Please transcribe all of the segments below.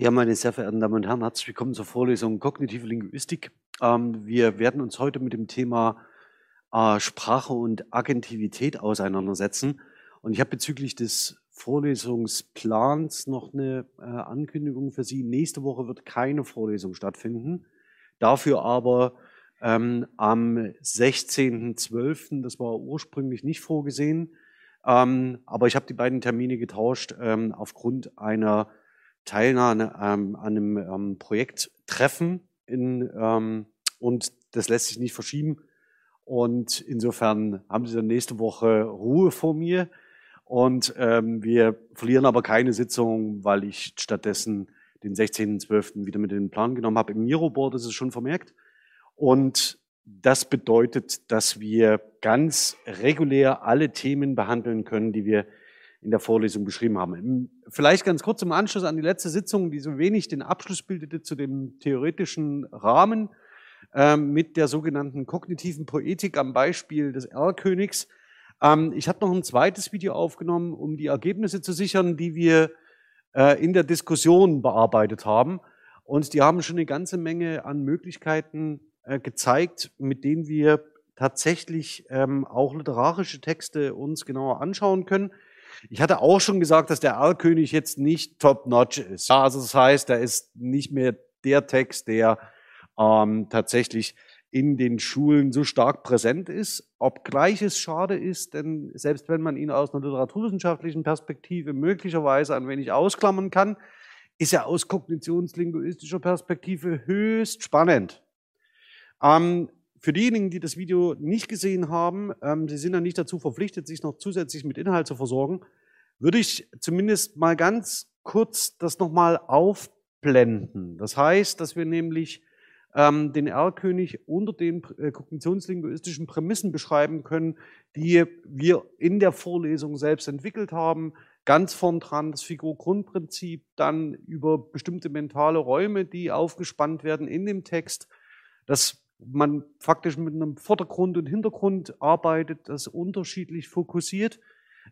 Ja, meine sehr verehrten Damen und Herren, herzlich willkommen zur Vorlesung Kognitive Linguistik. Ähm, wir werden uns heute mit dem Thema äh, Sprache und Agentivität auseinandersetzen. Und ich habe bezüglich des Vorlesungsplans noch eine äh, Ankündigung für Sie. Nächste Woche wird keine Vorlesung stattfinden. Dafür aber ähm, am 16.12., das war ursprünglich nicht vorgesehen, ähm, aber ich habe die beiden Termine getauscht ähm, aufgrund einer Teilnahme ähm, an einem ähm, Projekttreffen in, ähm, und das lässt sich nicht verschieben. Und insofern haben Sie dann nächste Woche Ruhe vor mir. Und ähm, wir verlieren aber keine Sitzung, weil ich stattdessen den 16.12. wieder mit in den Plan genommen habe. Im Miroboard ist es schon vermerkt. Und das bedeutet, dass wir ganz regulär alle Themen behandeln können, die wir in der Vorlesung beschrieben haben. Vielleicht ganz kurz im Anschluss an die letzte Sitzung, die so wenig den Abschluss bildete zu dem theoretischen Rahmen ähm, mit der sogenannten kognitiven Poetik am Beispiel des Erlkönigs. Ähm, ich habe noch ein zweites Video aufgenommen, um die Ergebnisse zu sichern, die wir äh, in der Diskussion bearbeitet haben. Und die haben schon eine ganze Menge an Möglichkeiten äh, gezeigt, mit denen wir tatsächlich ähm, auch literarische Texte uns genauer anschauen können. Ich hatte auch schon gesagt, dass der Erlkönig jetzt nicht top-notch ist. Ja, also das heißt, er ist nicht mehr der Text, der ähm, tatsächlich in den Schulen so stark präsent ist, obgleich es schade ist, denn selbst wenn man ihn aus einer literaturwissenschaftlichen Perspektive möglicherweise ein wenig ausklammern kann, ist er aus kognitionslinguistischer Perspektive höchst spannend. Ähm, für diejenigen, die das Video nicht gesehen haben, ähm, Sie sind ja nicht dazu verpflichtet, sich noch zusätzlich mit Inhalt zu versorgen, würde ich zumindest mal ganz kurz das nochmal aufblenden. Das heißt, dass wir nämlich ähm, den Erlkönig unter den äh, kognitionslinguistischen Prämissen beschreiben können, die wir in der Vorlesung selbst entwickelt haben. Ganz vorn dran das Figur-Grundprinzip, dann über bestimmte mentale Räume, die aufgespannt werden in dem Text. Das man faktisch mit einem Vordergrund und Hintergrund arbeitet, das unterschiedlich fokussiert.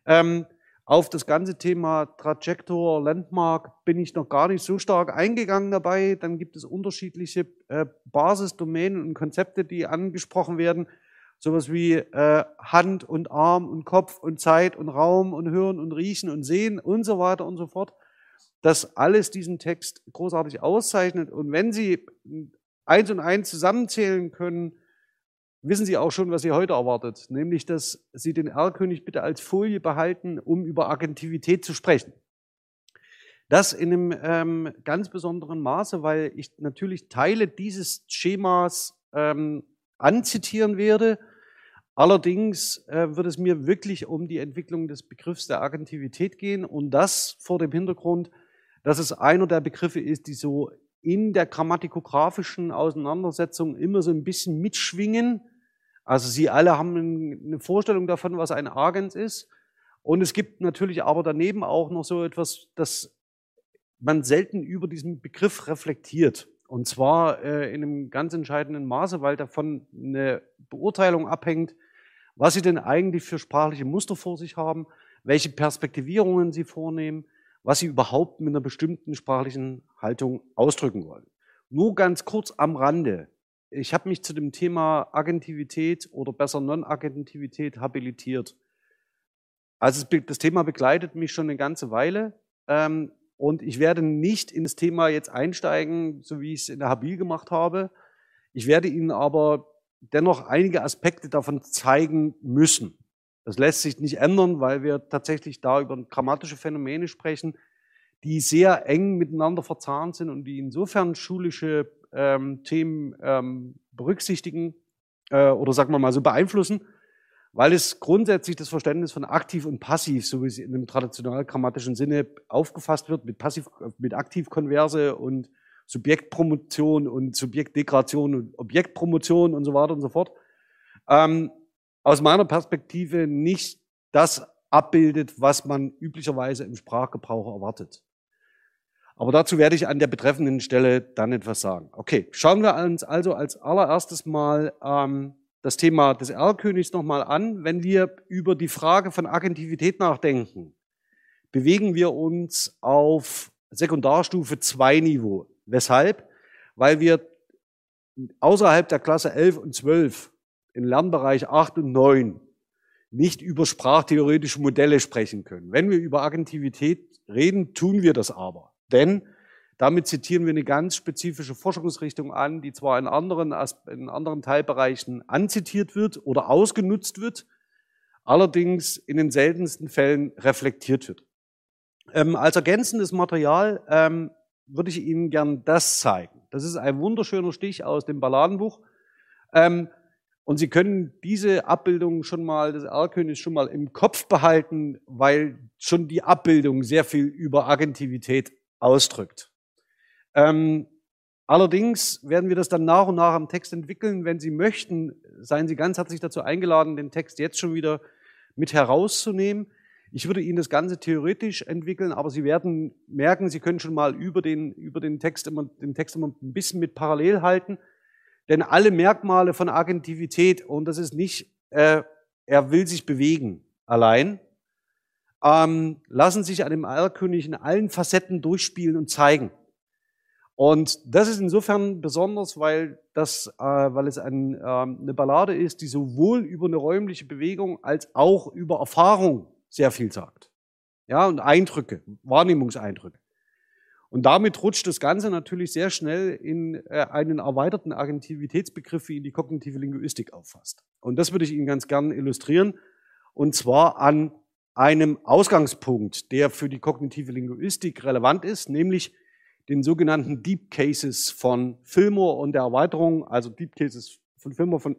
Ähm, auf das ganze Thema Trajector, Landmark bin ich noch gar nicht so stark eingegangen dabei. Dann gibt es unterschiedliche äh, Basisdomänen und Konzepte, die angesprochen werden. Sowas wie äh, Hand und Arm und Kopf und Zeit und Raum und Hören und Riechen und Sehen und so weiter und so fort. Das alles diesen Text großartig auszeichnet. Und wenn Sie eins und eins zusammenzählen können, wissen Sie auch schon, was Sie heute erwartet, nämlich, dass Sie den R-König bitte als Folie behalten, um über Agentivität zu sprechen. Das in einem ähm, ganz besonderen Maße, weil ich natürlich Teile dieses Schemas ähm, anzitieren werde. Allerdings äh, wird es mir wirklich um die Entwicklung des Begriffs der Agentivität gehen und das vor dem Hintergrund, dass es einer der Begriffe ist, die so in der grammatikografischen Auseinandersetzung immer so ein bisschen mitschwingen. Also Sie alle haben eine Vorstellung davon, was ein Agens ist. Und es gibt natürlich aber daneben auch noch so etwas, dass man selten über diesen Begriff reflektiert. Und zwar äh, in einem ganz entscheidenden Maße, weil davon eine Beurteilung abhängt, was Sie denn eigentlich für sprachliche Muster vor sich haben, welche Perspektivierungen Sie vornehmen, was sie überhaupt mit einer bestimmten sprachlichen Haltung ausdrücken wollen. Nur ganz kurz am Rande. Ich habe mich zu dem Thema Agentivität oder besser Non-Agentivität habilitiert. Also das Thema begleitet mich schon eine ganze Weile ähm, und ich werde nicht in das Thema jetzt einsteigen, so wie ich es in der Habil gemacht habe. Ich werde Ihnen aber dennoch einige Aspekte davon zeigen müssen. Das lässt sich nicht ändern, weil wir tatsächlich da über grammatische Phänomene sprechen, die sehr eng miteinander verzahnt sind und die insofern schulische ähm, Themen ähm, berücksichtigen äh, oder sagen wir mal so beeinflussen, weil es grundsätzlich das Verständnis von aktiv und passiv, so wie es in dem traditionell grammatischen Sinne aufgefasst wird, mit passiv, mit Aktivkonverse und Subjektpromotion und Subjektdegradation und Objektpromotion und so weiter und so fort, ähm, aus meiner Perspektive nicht das abbildet, was man üblicherweise im Sprachgebrauch erwartet. Aber dazu werde ich an der betreffenden Stelle dann etwas sagen. Okay, schauen wir uns also als allererstes mal ähm, das Thema des Erlkönigs nochmal an. Wenn wir über die Frage von Agentivität nachdenken, bewegen wir uns auf Sekundarstufe 2 Niveau. Weshalb? Weil wir außerhalb der Klasse 11 und 12 in Lernbereich 8 und 9 nicht über sprachtheoretische Modelle sprechen können. Wenn wir über Agentivität reden, tun wir das aber. Denn damit zitieren wir eine ganz spezifische Forschungsrichtung an, die zwar in anderen, in anderen Teilbereichen anzitiert wird oder ausgenutzt wird, allerdings in den seltensten Fällen reflektiert wird. Ähm, als ergänzendes Material ähm, würde ich Ihnen gern das zeigen. Das ist ein wunderschöner Stich aus dem Balladenbuch. Ähm, und Sie können diese Abbildung schon mal, des Erlkönigs schon mal im Kopf behalten, weil schon die Abbildung sehr viel über Agentivität ausdrückt. Ähm, allerdings werden wir das dann nach und nach am Text entwickeln. Wenn Sie möchten, seien Sie ganz herzlich dazu eingeladen, den Text jetzt schon wieder mit herauszunehmen. Ich würde Ihnen das Ganze theoretisch entwickeln, aber Sie werden merken, Sie können schon mal über den, über den Text immer, den Text immer ein bisschen mit parallel halten. Denn alle Merkmale von Agentivität, und das ist nicht, äh, er will sich bewegen allein, ähm, lassen sich an dem Erlkönig in allen Facetten durchspielen und zeigen. Und das ist insofern besonders, weil, das, äh, weil es ein, äh, eine Ballade ist, die sowohl über eine räumliche Bewegung als auch über Erfahrung sehr viel sagt. Ja, und Eindrücke, Wahrnehmungseindrücke. Und damit rutscht das Ganze natürlich sehr schnell in äh, einen erweiterten Agentivitätsbegriff, wie ihn die kognitive Linguistik auffasst. Und das würde ich Ihnen ganz gern illustrieren. Und zwar an einem Ausgangspunkt, der für die kognitive Linguistik relevant ist, nämlich den sogenannten Deep Cases von Fillmore und der Erweiterung, also Deep Cases von Fillmore von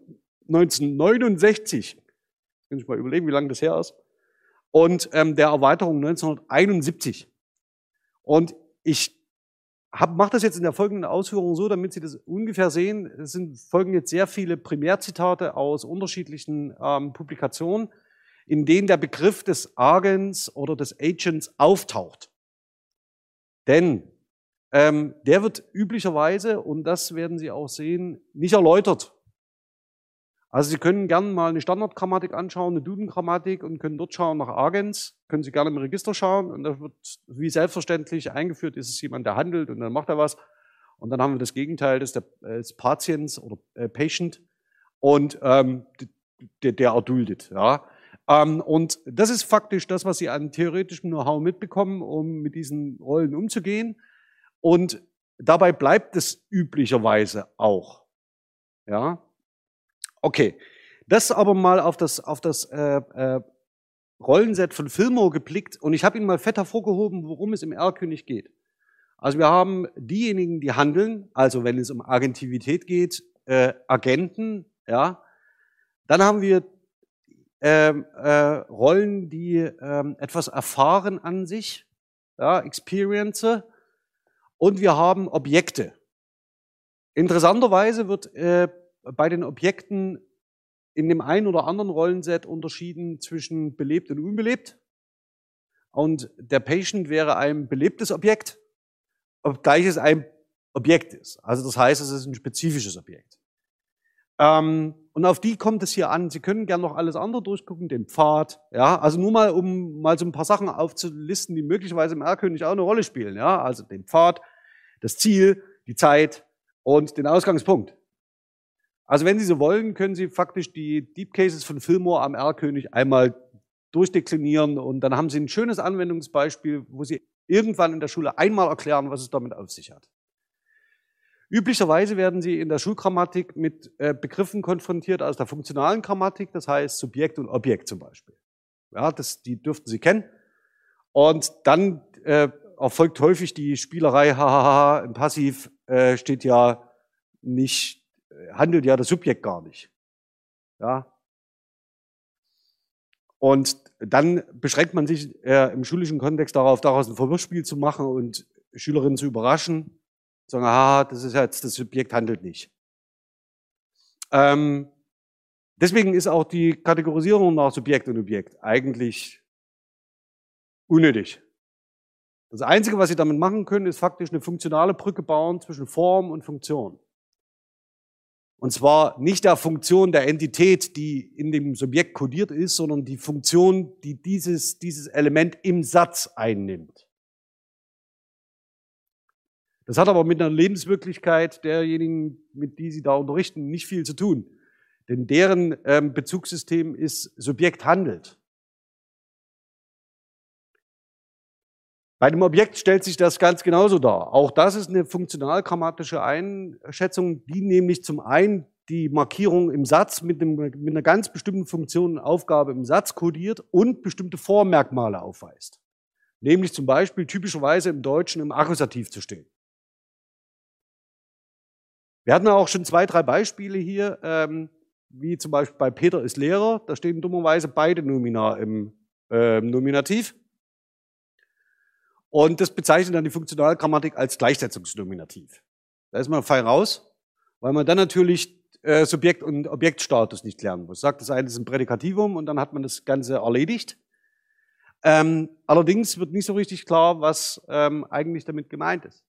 1969. Kann ich mal überlegen, wie lange das her ist. Und ähm, der Erweiterung 1971. Und ich mache das jetzt in der folgenden Ausführung so, damit Sie das ungefähr sehen. Es sind, folgen jetzt sehr viele Primärzitate aus unterschiedlichen ähm, Publikationen, in denen der Begriff des Agents oder des Agents auftaucht. Denn ähm, der wird üblicherweise, und das werden Sie auch sehen, nicht erläutert. Also Sie können gerne mal eine Standardgrammatik anschauen, eine Duden-Grammatik und können dort schauen nach Agens. Können Sie gerne im Register schauen und da wird wie selbstverständlich eingeführt, ist es jemand, der handelt und dann macht er was. Und dann haben wir das Gegenteil, das äh, des Patients oder äh, Patient und ähm, der, der erduldet. Ja. Ähm, und das ist faktisch das, was Sie an theoretischem Know-how mitbekommen, um mit diesen Rollen umzugehen. Und dabei bleibt es üblicherweise auch. Ja. Okay. Das aber mal auf das, auf das äh, äh, Rollenset von Filmo geblickt und ich habe Ihnen mal fett hervorgehoben, worum es im Erlkönig geht. Also wir haben diejenigen, die handeln, also wenn es um Agentivität geht, äh, Agenten, ja. Dann haben wir äh, äh, Rollen, die äh, etwas erfahren an sich, ja, Experience. Und wir haben Objekte. Interessanterweise wird äh, bei den Objekten in dem einen oder anderen Rollenset unterschieden zwischen belebt und unbelebt. Und der Patient wäre ein belebtes Objekt, obgleich es ein Objekt ist. Also das heißt, es ist ein spezifisches Objekt. Ähm, und auf die kommt es hier an. Sie können gerne noch alles andere durchgucken, den Pfad. Ja, also nur mal, um mal so ein paar Sachen aufzulisten, die möglicherweise im R-König auch eine Rolle spielen. Ja, also den Pfad, das Ziel, die Zeit und den Ausgangspunkt. Also wenn Sie so wollen, können Sie faktisch die Deep Cases von Fillmore am R-König einmal durchdeklinieren und dann haben Sie ein schönes Anwendungsbeispiel, wo Sie irgendwann in der Schule einmal erklären, was es damit auf sich hat. Üblicherweise werden Sie in der Schulgrammatik mit äh, Begriffen konfrontiert aus der funktionalen Grammatik, das heißt Subjekt und Objekt zum Beispiel. Ja, das, die dürften Sie kennen. Und dann äh, erfolgt häufig die Spielerei, hahaha, im Passiv äh, steht ja nicht handelt ja das Subjekt gar nicht. Ja. Und dann beschränkt man sich äh, im schulischen Kontext darauf, daraus ein Verwirrspiel zu machen und Schülerinnen zu überraschen, sagen, ah, das ist jetzt, das Subjekt handelt nicht. Ähm, deswegen ist auch die Kategorisierung nach Subjekt und Objekt eigentlich unnötig. Das Einzige, was Sie damit machen können, ist faktisch eine funktionale Brücke bauen zwischen Form und Funktion. Und zwar nicht der Funktion der Entität, die in dem Subjekt kodiert ist, sondern die Funktion, die dieses, dieses Element im Satz einnimmt. Das hat aber mit einer Lebenswirklichkeit derjenigen, mit die Sie da unterrichten, nicht viel zu tun. Denn deren ähm, Bezugssystem ist Subjekt handelt. Bei dem Objekt stellt sich das ganz genauso dar. Auch das ist eine funktional-grammatische Einschätzung, die nämlich zum einen die Markierung im Satz mit, einem, mit einer ganz bestimmten Funktion und Aufgabe im Satz kodiert und bestimmte Vormerkmale aufweist. Nämlich zum Beispiel typischerweise im Deutschen im Akkusativ zu stehen. Wir hatten auch schon zwei, drei Beispiele hier, ähm, wie zum Beispiel bei Peter ist Lehrer, da stehen dummerweise beide Nomina im äh, Nominativ. Und das bezeichnet dann die Funktionalgrammatik als Gleichsetzungsnominativ. Da ist man fein raus, weil man dann natürlich äh, Subjekt- und Objektstatus nicht lernen muss. Sagt das eine ist ein Prädikativum und dann hat man das Ganze erledigt. Ähm, allerdings wird nicht so richtig klar, was ähm, eigentlich damit gemeint ist.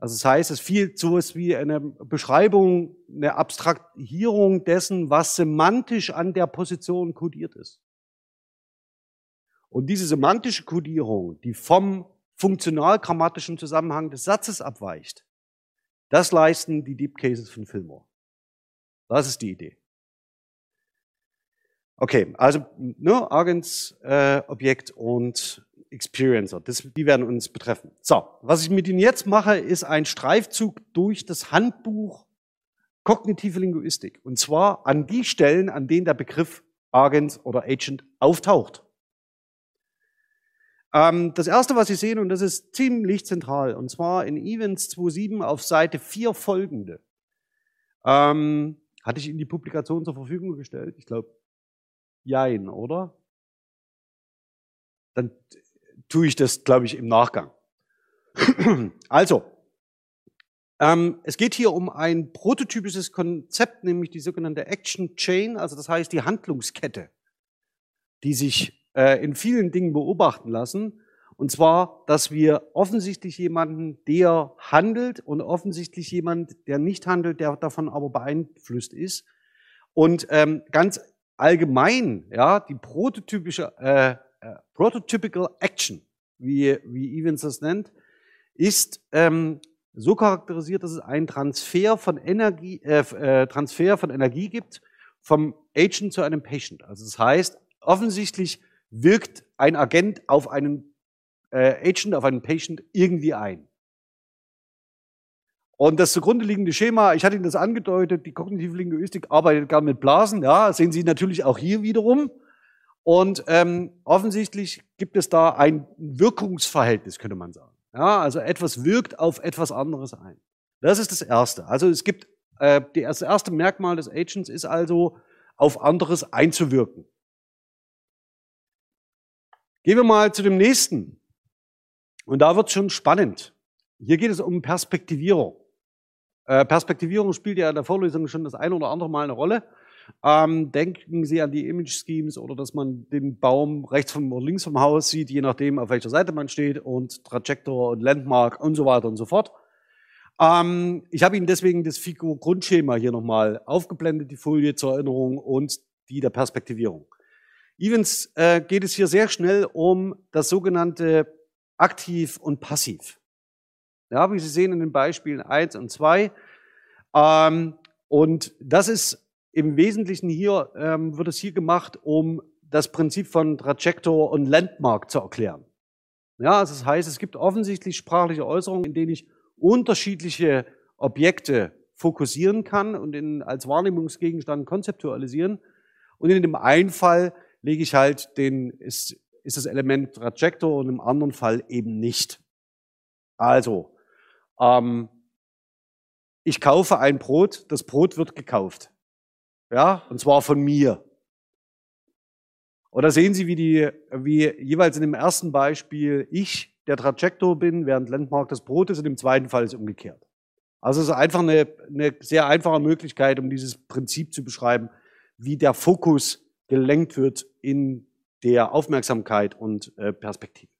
Also das heißt, es fiel sowas wie eine Beschreibung, eine Abstrahierung dessen, was semantisch an der Position kodiert ist. Und diese semantische Kodierung, die vom funktional-grammatischen Zusammenhang des Satzes abweicht, das leisten die Deep Cases von Fillmore. Das ist die Idee. Okay, also ne, Agents, äh, Objekt und Experiencer, das, die werden uns betreffen. So, was ich mit Ihnen jetzt mache, ist ein Streifzug durch das Handbuch Kognitive Linguistik. Und zwar an die Stellen, an denen der Begriff Agent oder Agent auftaucht. Ähm, das erste, was Sie sehen, und das ist ziemlich zentral, und zwar in Events 2.7 auf Seite 4 folgende. Ähm, hatte ich Ihnen die Publikation zur Verfügung gestellt? Ich glaube, jein, oder? Dann tue ich das, glaube ich, im Nachgang. also, ähm, es geht hier um ein prototypisches Konzept, nämlich die sogenannte Action Chain, also das heißt die Handlungskette, die sich äh, in vielen Dingen beobachten lassen. Und zwar, dass wir offensichtlich jemanden, der handelt und offensichtlich jemand, der nicht handelt, der davon aber beeinflusst ist. Und ähm, ganz allgemein, ja, die prototypische, äh, äh, prototypical action, wie, wie Evans das nennt, ist ähm, so charakterisiert, dass es einen Transfer von Energie, äh, äh, Transfer von Energie gibt vom Agent zu einem Patient. Also das heißt, offensichtlich wirkt ein Agent auf einen äh, Agent, auf einen Patient irgendwie ein. Und das zugrunde liegende Schema, ich hatte Ihnen das angedeutet, die kognitive Linguistik arbeitet gar mit Blasen, ja, sehen Sie natürlich auch hier wiederum. Und ähm, offensichtlich gibt es da ein Wirkungsverhältnis, könnte man sagen. Ja, also etwas wirkt auf etwas anderes ein. Das ist das Erste. Also es gibt, äh, das erste Merkmal des Agents ist also, auf anderes einzuwirken. Gehen wir mal zu dem nächsten. Und da wird schon spannend. Hier geht es um Perspektivierung. Äh, Perspektivierung spielt ja in der Vorlesung schon das ein oder andere Mal eine Rolle. Ähm, denken Sie an die Image Schemes oder dass man den Baum rechts vom oder links vom Haus sieht, je nachdem, auf welcher Seite man steht und Trajektor und Landmark und so weiter und so fort. Ähm, ich habe Ihnen deswegen das FICO-Grundschema hier nochmal aufgeblendet, die Folie zur Erinnerung und die der Perspektivierung. Evans äh, geht es hier sehr schnell um das sogenannte aktiv und passiv. Ja, wie Sie sehen in den Beispielen eins und zwei. Ähm, und das ist im Wesentlichen hier, ähm, wird es hier gemacht, um das Prinzip von Trajector und Landmark zu erklären. Ja, also das heißt, es gibt offensichtlich sprachliche Äußerungen, in denen ich unterschiedliche Objekte fokussieren kann und in, als Wahrnehmungsgegenstand konzeptualisieren. Und in dem einen Fall lege ich halt den, ist, ist das Element Trajector und im anderen Fall eben nicht. Also, ähm, ich kaufe ein Brot, das Brot wird gekauft. Ja, und zwar von mir. Oder sehen Sie, wie die, wie jeweils in dem ersten Beispiel ich der Trajector bin, während Landmark das Brot ist, und im zweiten Fall ist es umgekehrt. Also es ist einfach eine, eine sehr einfache Möglichkeit, um dieses Prinzip zu beschreiben, wie der Fokus gelenkt wird in der Aufmerksamkeit und äh, Perspektive.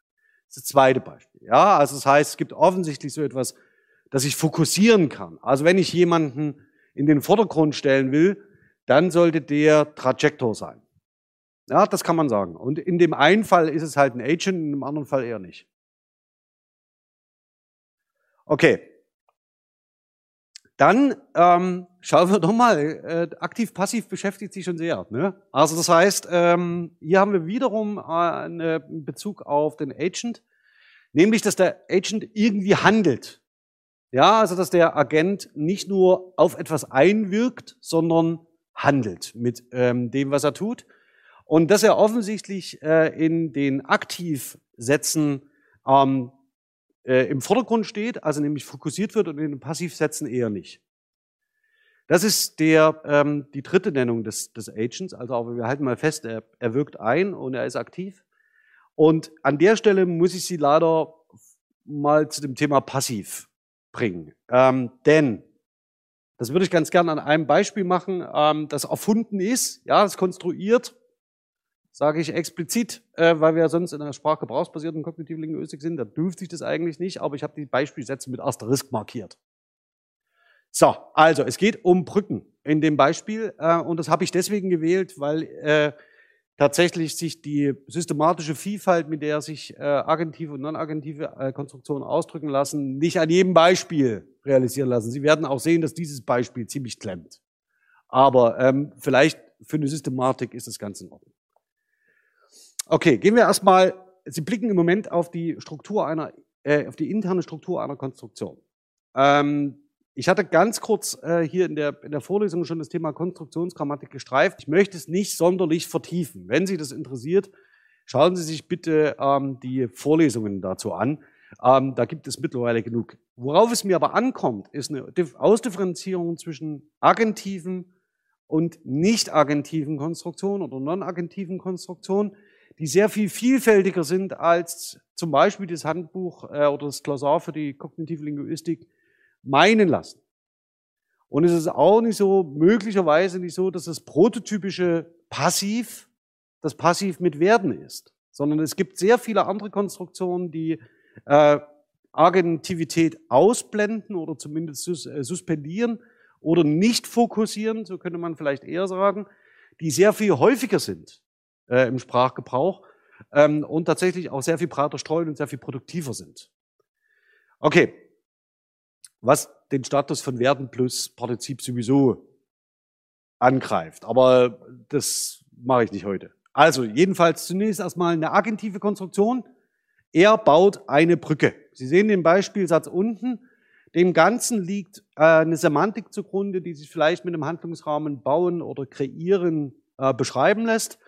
Das ist das zweite Beispiel. Ja, also das heißt, es gibt offensichtlich so etwas, dass ich fokussieren kann. Also wenn ich jemanden in den Vordergrund stellen will, dann sollte der Trajektor sein. Ja, das kann man sagen. Und in dem einen Fall ist es halt ein Agent, in dem anderen Fall eher nicht. Okay. Dann ähm, schauen wir doch mal, äh, aktiv-passiv beschäftigt sich schon sehr. Ne? Also das heißt, ähm, hier haben wir wiederum äh, einen Bezug auf den Agent, nämlich, dass der Agent irgendwie handelt. Ja, also dass der Agent nicht nur auf etwas einwirkt, sondern handelt mit ähm, dem, was er tut. Und dass er offensichtlich äh, in den Aktivsätzen ähm, äh, im Vordergrund steht, also nämlich fokussiert wird und in den Passivsätzen eher nicht. Das ist der, ähm, die dritte Nennung des, des Agents. Also aber wir halten mal fest, er, er wirkt ein und er ist aktiv. Und an der Stelle muss ich Sie leider mal zu dem Thema Passiv bringen. Ähm, denn, das würde ich ganz gerne an einem Beispiel machen, ähm, das erfunden ist, ja, das konstruiert, sage ich explizit, äh, weil wir sonst in einer sprachgebrauchsbasierten kognitiven Linguistik sind, da dürfte ich das eigentlich nicht, aber ich habe die Beispielsätze mit Asterisk markiert. So, also es geht um Brücken in dem Beispiel äh, und das habe ich deswegen gewählt, weil äh, tatsächlich sich die systematische Vielfalt, mit der sich äh, agentive und non-agentive äh, Konstruktionen ausdrücken lassen, nicht an jedem Beispiel realisieren lassen. Sie werden auch sehen, dass dieses Beispiel ziemlich klemmt. Aber ähm, vielleicht für eine Systematik ist das ganz in Ordnung. Okay, gehen wir erstmal, Sie blicken im Moment auf die Struktur einer, äh, auf die interne Struktur einer Konstruktion. Ähm, ich hatte ganz kurz äh, hier in der, in der Vorlesung schon das Thema Konstruktionsgrammatik gestreift. Ich möchte es nicht sonderlich vertiefen. Wenn Sie das interessiert, schauen Sie sich bitte ähm, die Vorlesungen dazu an. Ähm, da gibt es mittlerweile genug. Worauf es mir aber ankommt, ist eine Ausdifferenzierung zwischen agentiven und nicht agentiven Konstruktionen oder non-agentiven Konstruktionen, die sehr viel vielfältiger sind als zum Beispiel das Handbuch äh, oder das Glossar für die kognitive Linguistik meinen lassen. Und es ist auch nicht so, möglicherweise nicht so, dass das prototypische Passiv das Passiv mit Werden ist, sondern es gibt sehr viele andere Konstruktionen, die äh, Agentivität ausblenden oder zumindest sus äh, suspendieren oder nicht fokussieren, so könnte man vielleicht eher sagen, die sehr viel häufiger sind äh, im Sprachgebrauch ähm, und tatsächlich auch sehr viel breiter streuen und sehr viel produktiver sind. Okay, was den Status von Werden plus Partizip sowieso angreift. Aber das mache ich nicht heute. Also jedenfalls zunächst erstmal eine agentive Konstruktion. Er baut eine Brücke. Sie sehen den Beispielsatz unten. Dem Ganzen liegt äh, eine Semantik zugrunde, die sich vielleicht mit einem Handlungsrahmen bauen oder kreieren äh, beschreiben lässt.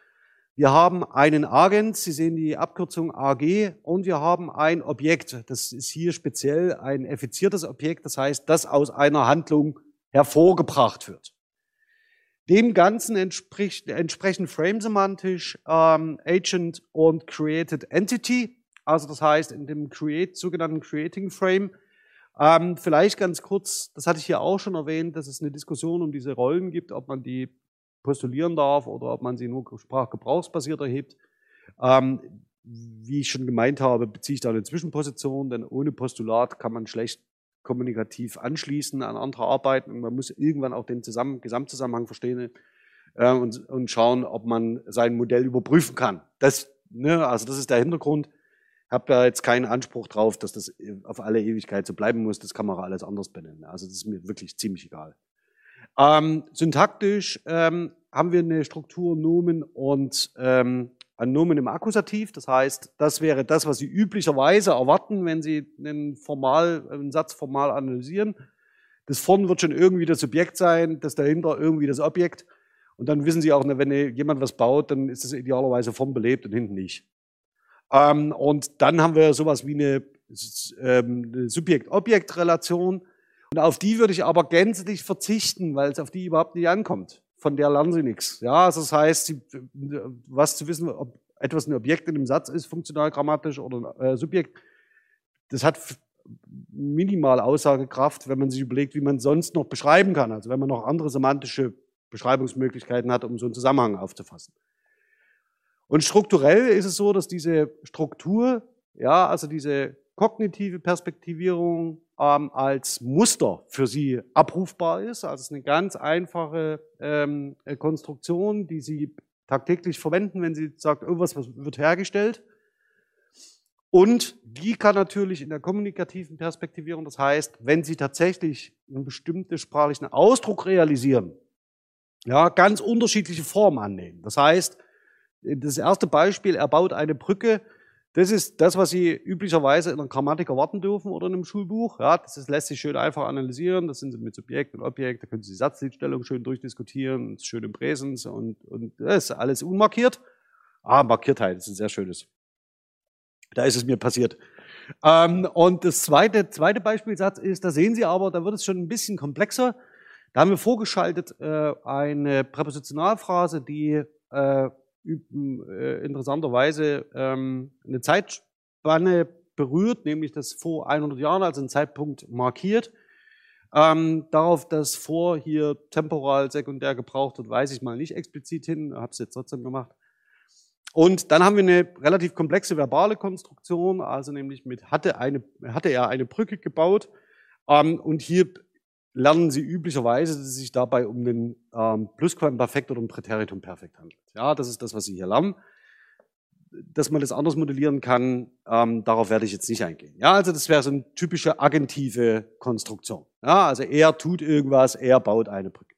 Wir haben einen Agent, Sie sehen die Abkürzung AG, und wir haben ein Objekt. Das ist hier speziell ein effiziertes Objekt, das heißt, das aus einer Handlung hervorgebracht wird. Dem Ganzen entspricht, entsprechen frame-semantisch ähm, Agent und Created Entity. Also das heißt, in dem Create, sogenannten Creating Frame, ähm, vielleicht ganz kurz, das hatte ich hier auch schon erwähnt, dass es eine Diskussion um diese Rollen gibt, ob man die postulieren darf oder ob man sie nur sprachgebrauchsbasiert erhebt. Ähm, wie ich schon gemeint habe, beziehe ich da eine Zwischenposition, denn ohne Postulat kann man schlecht kommunikativ anschließen an andere Arbeiten und man muss irgendwann auch den Zusammen Gesamtzusammenhang verstehen äh, und, und schauen, ob man sein Modell überprüfen kann. Das, ne, also das ist der Hintergrund. Ich habe da jetzt keinen Anspruch drauf, dass das auf alle Ewigkeit so bleiben muss. Das kann man auch alles anders benennen. Also das ist mir wirklich ziemlich egal. Ähm, syntaktisch ähm, haben wir eine Struktur Nomen und ähm, ein Nomen im Akkusativ. Das heißt, das wäre das, was Sie üblicherweise erwarten, wenn Sie einen, formal, einen Satz formal analysieren. Das vorn wird schon irgendwie das Subjekt sein, das dahinter irgendwie das Objekt. Und dann wissen Sie auch, wenn jemand was baut, dann ist es idealerweise vorn belebt und hinten nicht. Ähm, und dann haben wir sowas wie eine, ähm, eine Subjekt-Objekt-Relation. Und auf die würde ich aber gänzlich verzichten, weil es auf die überhaupt nicht ankommt. Von der lernen sie nichts. Ja, also das heißt, was zu wissen, ob etwas ein Objekt in einem Satz ist, funktional grammatisch oder äh, Subjekt, das hat minimal Aussagekraft, wenn man sich überlegt, wie man sonst noch beschreiben kann. Also wenn man noch andere semantische Beschreibungsmöglichkeiten hat, um so einen Zusammenhang aufzufassen. Und strukturell ist es so, dass diese Struktur, ja, also diese kognitive Perspektivierung ähm, als Muster für Sie abrufbar ist. Also es ist eine ganz einfache ähm, äh, Konstruktion, die Sie tagtäglich verwenden, wenn Sie sagt, irgendwas wird hergestellt. Und die kann natürlich in der kommunikativen Perspektivierung, das heißt, wenn Sie tatsächlich einen bestimmten sprachlichen Ausdruck realisieren, ja, ganz unterschiedliche Formen annehmen. Das heißt, das erste Beispiel, er baut eine Brücke, das ist das, was Sie üblicherweise in der Grammatik erwarten dürfen oder in einem Schulbuch. Ja, das ist, lässt sich schön einfach analysieren. Das sind Sie mit Subjekt und Objekt. Da können Sie die Satzliedstellung schön durchdiskutieren. Das ist schön im Präsens und, und das ist alles unmarkiert. Ah, Markiertheit, ist ein sehr schönes. Da ist es mir passiert. Ähm, und das zweite, zweite Beispielsatz ist, da sehen Sie aber, da wird es schon ein bisschen komplexer. Da haben wir vorgeschaltet äh, eine Präpositionalphrase, die äh, äh, interessanterweise ähm, eine Zeitspanne berührt, nämlich das vor 100 Jahren, also einen Zeitpunkt markiert. Ähm, darauf, dass vor hier temporal sekundär gebraucht wird, weise ich mal nicht explizit hin, habe es jetzt trotzdem gemacht. Und dann haben wir eine relativ komplexe verbale Konstruktion, also nämlich mit hatte, eine, hatte er eine Brücke gebaut. Ähm, und hier lernen Sie üblicherweise, dass es sich dabei um den ähm, Plusquamperfekt oder um Präteritum perfekt handelt. Ja, das ist das, was Sie hier lernen. Dass man das anders modellieren kann, ähm, darauf werde ich jetzt nicht eingehen. Ja, also das wäre so eine typische agentive Konstruktion. Ja, also er tut irgendwas, er baut eine Brücke.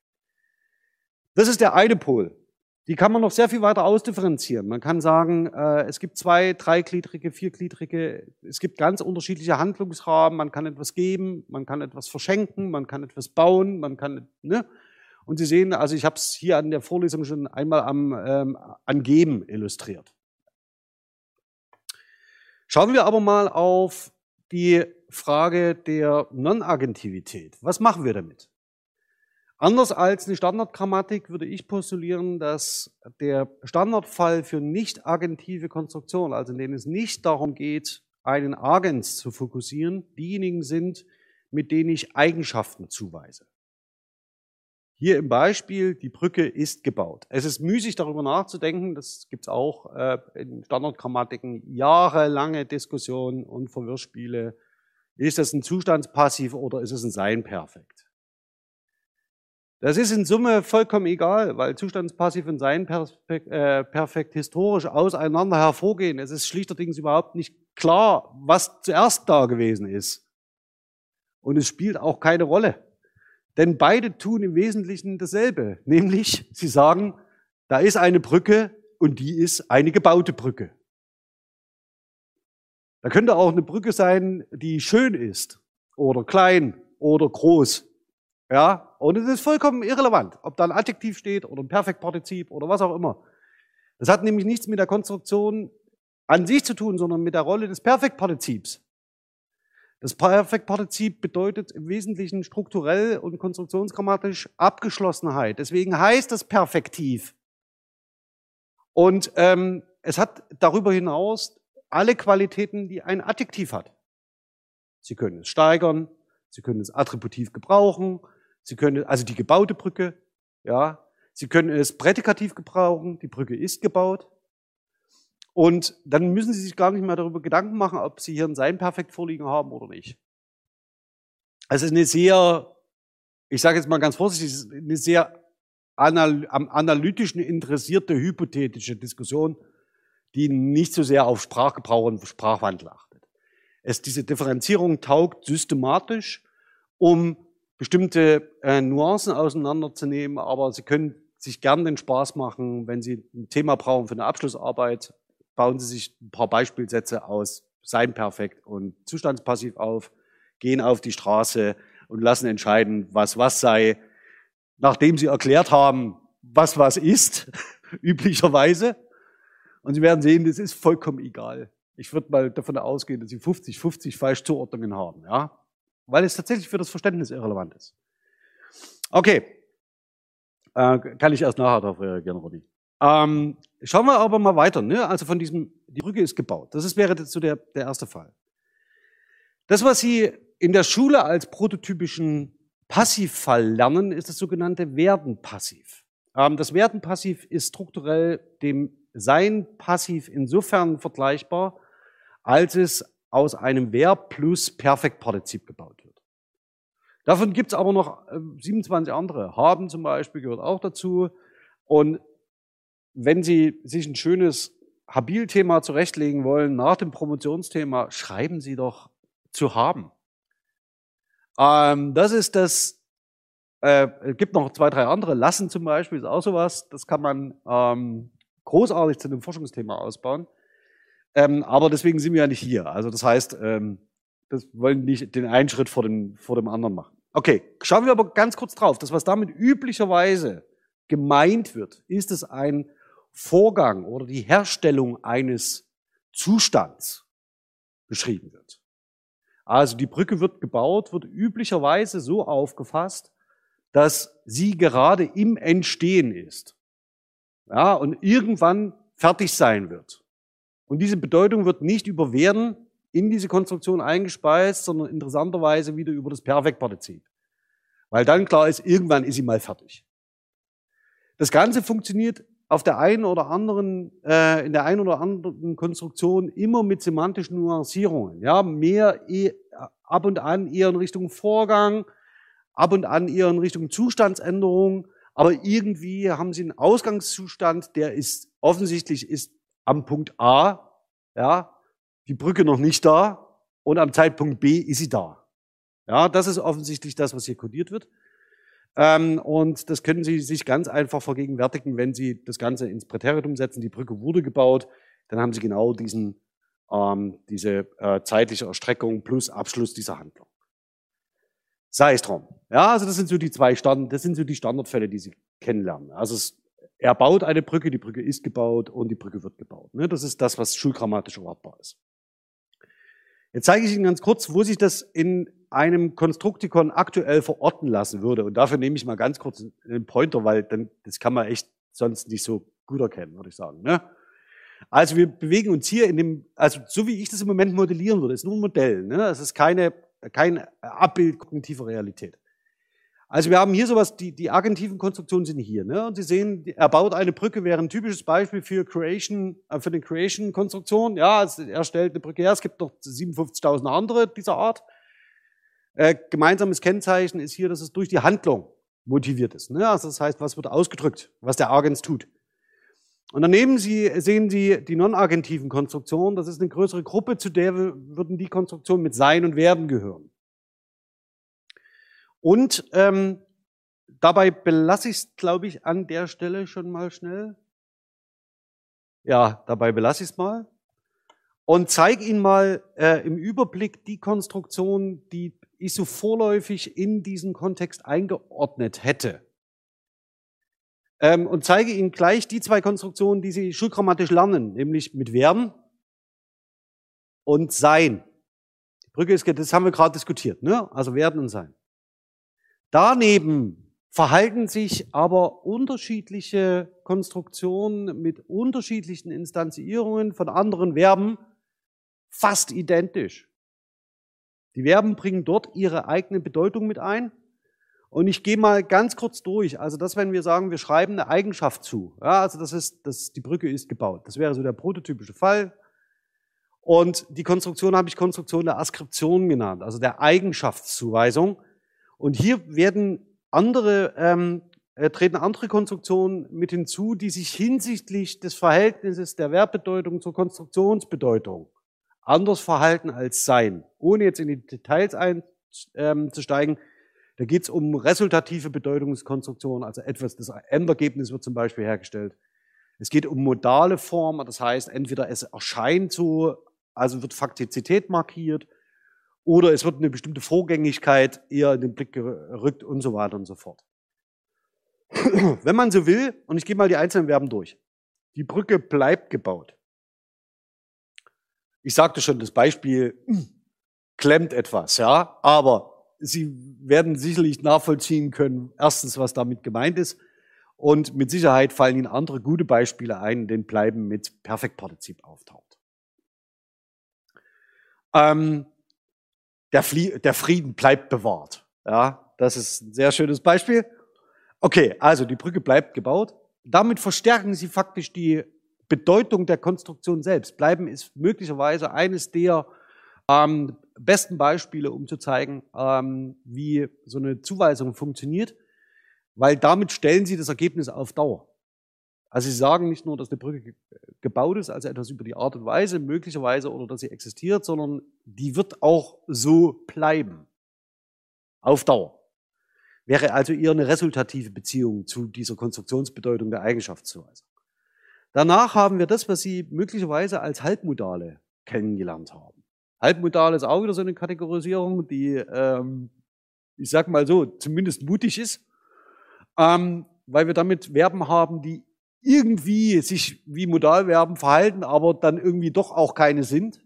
Das ist der eine Pol. Die kann man noch sehr viel weiter ausdifferenzieren. Man kann sagen, äh, es gibt zwei, dreigliedrige, viergliedrige, es gibt ganz unterschiedliche Handlungsrahmen. Man kann etwas geben, man kann etwas verschenken, man kann etwas bauen, man kann, ne? Und Sie sehen, also ich habe es hier an der Vorlesung schon einmal am ähm, an Geben illustriert. Schauen wir aber mal auf die Frage der Non-Agentivität. Was machen wir damit? Anders als eine Standardgrammatik würde ich postulieren, dass der Standardfall für nicht agentive Konstruktionen, also in denen es nicht darum geht, einen Agens zu fokussieren, diejenigen sind, mit denen ich Eigenschaften zuweise. Hier im Beispiel, die Brücke ist gebaut. Es ist müßig darüber nachzudenken, das gibt es auch äh, in Standardgrammatiken, jahrelange Diskussionen und Verwirrspiele. Ist das ein Zustandspassiv oder ist es ein Sein-Perfekt? Das ist in Summe vollkommen egal, weil Zustandspassiv und Sein perfekt, äh, perfekt historisch auseinander hervorgehen. Es ist schlichterdings überhaupt nicht klar, was zuerst da gewesen ist. Und es spielt auch keine Rolle. Denn beide tun im Wesentlichen dasselbe. Nämlich, sie sagen, da ist eine Brücke und die ist eine gebaute Brücke. Da könnte auch eine Brücke sein, die schön ist oder klein oder groß. Ja, und es ist vollkommen irrelevant, ob da ein Adjektiv steht oder ein Perfektpartizip oder was auch immer. Das hat nämlich nichts mit der Konstruktion an sich zu tun, sondern mit der Rolle des Perfektpartizips. Das Perfektpartizip bedeutet im Wesentlichen strukturell und konstruktionsgrammatisch Abgeschlossenheit. Deswegen heißt es Perfektiv. Und ähm, es hat darüber hinaus alle Qualitäten, die ein Adjektiv hat. Sie können es steigern, Sie können es attributiv gebrauchen, Sie können, also die gebaute Brücke, ja. Sie können es prädikativ gebrauchen, die Brücke ist gebaut. Und dann müssen Sie sich gar nicht mehr darüber Gedanken machen, ob Sie hier ein Sein perfekt vorliegen haben oder nicht. Es ist eine sehr, ich sage jetzt mal ganz vorsichtig, eine sehr anal am analytischen interessierte hypothetische Diskussion, die nicht so sehr auf Sprachgebrauch und Sprachwandel achtet. Es, diese Differenzierung taugt systematisch, um bestimmte äh, Nuancen auseinanderzunehmen, aber Sie können sich gern den Spaß machen, wenn Sie ein Thema brauchen für eine Abschlussarbeit, bauen Sie sich ein paar Beispielsätze aus Sein perfekt und Zustandspassiv auf, gehen auf die Straße und lassen entscheiden, was was sei, nachdem Sie erklärt haben, was was ist, üblicherweise. Und Sie werden sehen, das ist vollkommen egal. Ich würde mal davon ausgehen, dass Sie 50, 50 Falschzuordnungen haben, ja weil es tatsächlich für das Verständnis irrelevant ist. Okay, äh, kann ich erst nachher darauf reagieren, Ronny. Ähm, schauen wir aber mal weiter. Ne? Also von diesem, die Brücke ist gebaut. Das ist, wäre so der, der erste Fall. Das, was Sie in der Schule als prototypischen Passivfall lernen, ist das sogenannte Werden-Passiv. Ähm, das Werden-Passiv ist strukturell dem Sein-Passiv insofern vergleichbar, als es aus einem Verb plus Perfektpartizip gebaut wird. Davon gibt es aber noch 27 äh, andere. Haben zum Beispiel gehört auch dazu. Und wenn Sie sich ein schönes Habil-Thema zurechtlegen wollen, nach dem Promotionsthema, schreiben Sie doch zu haben. Ähm, das ist das, äh, es gibt noch zwei, drei andere. Lassen zum Beispiel ist auch sowas. Das kann man ähm, großartig zu einem Forschungsthema ausbauen. Ähm, aber deswegen sind wir ja nicht hier. Also das heißt, ähm, das wollen nicht den einen Schritt vor dem, vor dem anderen machen. Okay, schauen wir aber ganz kurz drauf. Das, was damit üblicherweise gemeint wird, ist es ein Vorgang oder die Herstellung eines Zustands beschrieben wird. Also die Brücke wird gebaut, wird üblicherweise so aufgefasst, dass sie gerade im Entstehen ist. Ja, und irgendwann fertig sein wird. Und diese Bedeutung wird nicht über werden in diese Konstruktion eingespeist, sondern interessanterweise wieder über das Perfektpartizip. Weil dann klar ist, irgendwann ist sie mal fertig. Das Ganze funktioniert auf der einen oder anderen, äh, in der einen oder anderen Konstruktion immer mit semantischen Nuancierungen. Ja, mehr eh, ab und an eher in Richtung Vorgang, ab und an eher in Richtung Zustandsänderung, aber irgendwie haben sie einen Ausgangszustand, der ist offensichtlich ist am Punkt A, ja, die Brücke noch nicht da und am Zeitpunkt B ist sie da. Ja, das ist offensichtlich das, was hier kodiert wird. Ähm, und das können Sie sich ganz einfach vergegenwärtigen, wenn Sie das Ganze ins Präteritum setzen. Die Brücke wurde gebaut, dann haben Sie genau diesen, ähm, diese äh, zeitliche Erstreckung plus Abschluss dieser Handlung. Sei es drum. Ja, also das sind so die zwei Stand, das sind so die Standardfälle, die Sie kennenlernen. Also es, er baut eine Brücke, die Brücke ist gebaut und die Brücke wird gebaut. Ne? Das ist das, was schulgrammatisch erwartbar ist. Jetzt zeige ich Ihnen ganz kurz, wo sich das in einem Konstruktikon aktuell verorten lassen würde. Und dafür nehme ich mal ganz kurz einen Pointer, weil dann, das kann man echt sonst nicht so gut erkennen, würde ich sagen. Ne? Also wir bewegen uns hier in dem, also so wie ich das im Moment modellieren würde, ist nur ein Modell. Ne? Es ist keine, kein Abbild kognitiver Realität. Also wir haben hier sowas, die, die agentiven Konstruktionen sind hier. Ne? Und Sie sehen, er baut eine Brücke, wäre ein typisches Beispiel für Creation, äh, für eine Creation-Konstruktion. Ja, er stellt eine Brücke her, es gibt noch 57.000 andere dieser Art. Äh, gemeinsames Kennzeichen ist hier, dass es durch die Handlung motiviert ist. Ne? Also das heißt, was wird ausgedrückt, was der Agens tut. Und daneben Sie, sehen Sie die non-agentiven Konstruktionen. Das ist eine größere Gruppe, zu der würden die Konstruktionen mit Sein und Werden gehören. Und ähm, dabei belasse ich es, glaube ich, an der Stelle schon mal schnell. Ja, dabei belasse ich es mal. Und zeige Ihnen mal äh, im Überblick die Konstruktion, die ich so vorläufig in diesen Kontext eingeordnet hätte. Ähm, und zeige Ihnen gleich die zwei Konstruktionen, die Sie schulgrammatisch lernen, nämlich mit werden und sein. Die Brücke ist, das haben wir gerade diskutiert, ne? Also werden und sein. Daneben verhalten sich aber unterschiedliche Konstruktionen mit unterschiedlichen Instanzierungen von anderen Verben fast identisch. Die Verben bringen dort ihre eigene Bedeutung mit ein. Und ich gehe mal ganz kurz durch. Also das, wenn wir sagen, wir schreiben eine Eigenschaft zu. Ja, also das ist, das, die Brücke ist gebaut. Das wäre so der prototypische Fall. Und die Konstruktion habe ich Konstruktion der Askription genannt, also der Eigenschaftszuweisung. Und hier werden andere, ähm, äh, treten andere Konstruktionen mit hinzu, die sich hinsichtlich des Verhältnisses der Verbbedeutung zur Konstruktionsbedeutung anders verhalten als sein. Ohne jetzt in die Details einzusteigen, ähm, da geht es um resultative Bedeutungskonstruktionen, also etwas, das Endergebnis wird zum Beispiel hergestellt. Es geht um modale Form, das heißt, entweder es erscheint so, also wird Faktizität markiert, oder es wird eine bestimmte Vorgängigkeit eher in den Blick gerückt und so weiter und so fort. Wenn man so will, und ich gehe mal die einzelnen Verben durch. Die Brücke bleibt gebaut. Ich sagte schon, das Beispiel klemmt etwas, ja, aber Sie werden sicherlich nachvollziehen können, erstens, was damit gemeint ist. Und mit Sicherheit fallen Ihnen andere gute Beispiele ein, den Bleiben mit Perfektpartizip auftaucht. Ähm, der, Flie der Frieden bleibt bewahrt. Ja, das ist ein sehr schönes Beispiel. Okay, also die Brücke bleibt gebaut. Damit verstärken Sie faktisch die Bedeutung der Konstruktion selbst. Bleiben ist möglicherweise eines der ähm, besten Beispiele, um zu zeigen, ähm, wie so eine Zuweisung funktioniert, weil damit stellen Sie das Ergebnis auf Dauer. Also sie sagen nicht nur, dass eine Brücke gebaut ist, also etwas über die Art und Weise, möglicherweise, oder dass sie existiert, sondern die wird auch so bleiben. Auf Dauer. Wäre also eher eine resultative Beziehung zu dieser Konstruktionsbedeutung der Eigenschaftszuweisung. Danach haben wir das, was Sie möglicherweise als Halbmodale kennengelernt haben. Halbmodal ist auch wieder so eine Kategorisierung, die, ähm, ich sag mal so, zumindest mutig ist, ähm, weil wir damit Verben haben, die irgendwie sich wie Modalverben verhalten, aber dann irgendwie doch auch keine sind.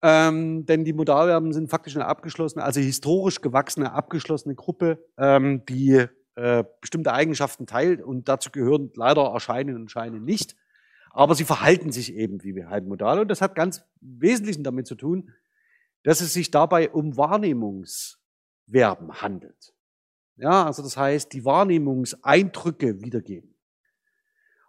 Ähm, denn die Modalverben sind faktisch eine abgeschlossene, also historisch gewachsene, abgeschlossene Gruppe, ähm, die äh, bestimmte Eigenschaften teilt und dazu gehören leider Erscheinen und Scheinen nicht. Aber sie verhalten sich eben wie Halbmodale und das hat ganz Wesentlichen damit zu tun, dass es sich dabei um Wahrnehmungsverben handelt. Ja, also das heißt, die Wahrnehmungseindrücke wiedergeben.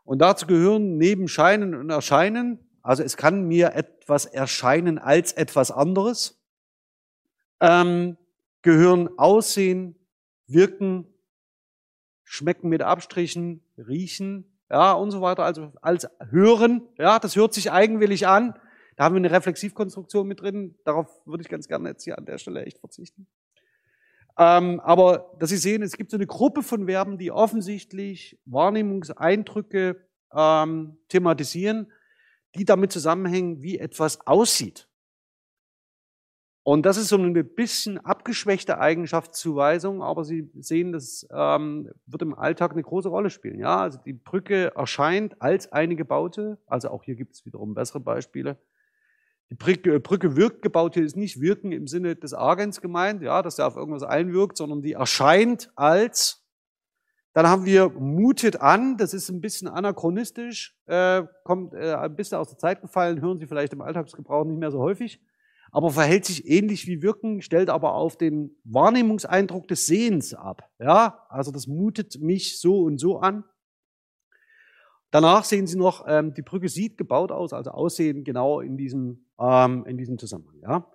Und dazu gehören neben Scheinen und Erscheinen, also es kann mir etwas erscheinen als etwas anderes, ähm, gehören Aussehen, Wirken, Schmecken mit Abstrichen, Riechen, ja, und so weiter, also als Hören, ja, das hört sich eigenwillig an. Da haben wir eine Reflexivkonstruktion mit drin. Darauf würde ich ganz gerne jetzt hier an der Stelle echt verzichten. Ähm, aber dass Sie sehen, es gibt so eine Gruppe von Verben, die offensichtlich Wahrnehmungseindrücke ähm, thematisieren, die damit zusammenhängen, wie etwas aussieht. Und das ist so eine bisschen abgeschwächte Eigenschaftszuweisung, aber Sie sehen, das ähm, wird im Alltag eine große Rolle spielen. Ja, also die Brücke erscheint als eine gebaute, also auch hier gibt es wiederum bessere Beispiele. Die Brücke, Brücke wirkt gebaut, hier ist nicht wirken im Sinne des Agens gemeint, ja, dass er auf irgendwas einwirkt, sondern die erscheint als. Dann haben wir mutet an, das ist ein bisschen anachronistisch, äh, kommt äh, ein bisschen aus der Zeit gefallen, hören Sie vielleicht im Alltagsgebrauch nicht mehr so häufig aber verhält sich ähnlich wie Wirken, stellt aber auf den Wahrnehmungseindruck des Sehens ab. Ja, also das mutet mich so und so an. Danach sehen Sie noch, ähm, die Brücke sieht gebaut aus, also Aussehen genau in diesem, ähm, in diesem Zusammenhang. Ja.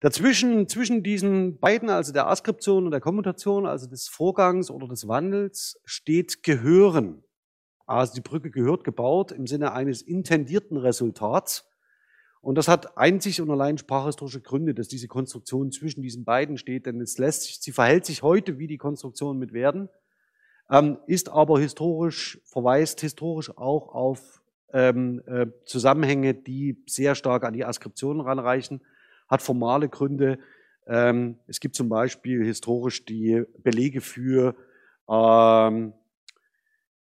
Dazwischen, zwischen diesen beiden, also der Askription und der Kommutation, also des Vorgangs oder des Wandels, steht Gehören. Also die Brücke gehört gebaut im Sinne eines intendierten Resultats. Und das hat einzig und allein sprachhistorische Gründe, dass diese Konstruktion zwischen diesen beiden steht, denn es lässt sich, sie verhält sich heute wie die Konstruktion mit werden, ähm, ist aber historisch, verweist historisch auch auf ähm, äh, Zusammenhänge, die sehr stark an die Askription ranreichen, hat formale Gründe. Ähm, es gibt zum Beispiel historisch die Belege für ähm,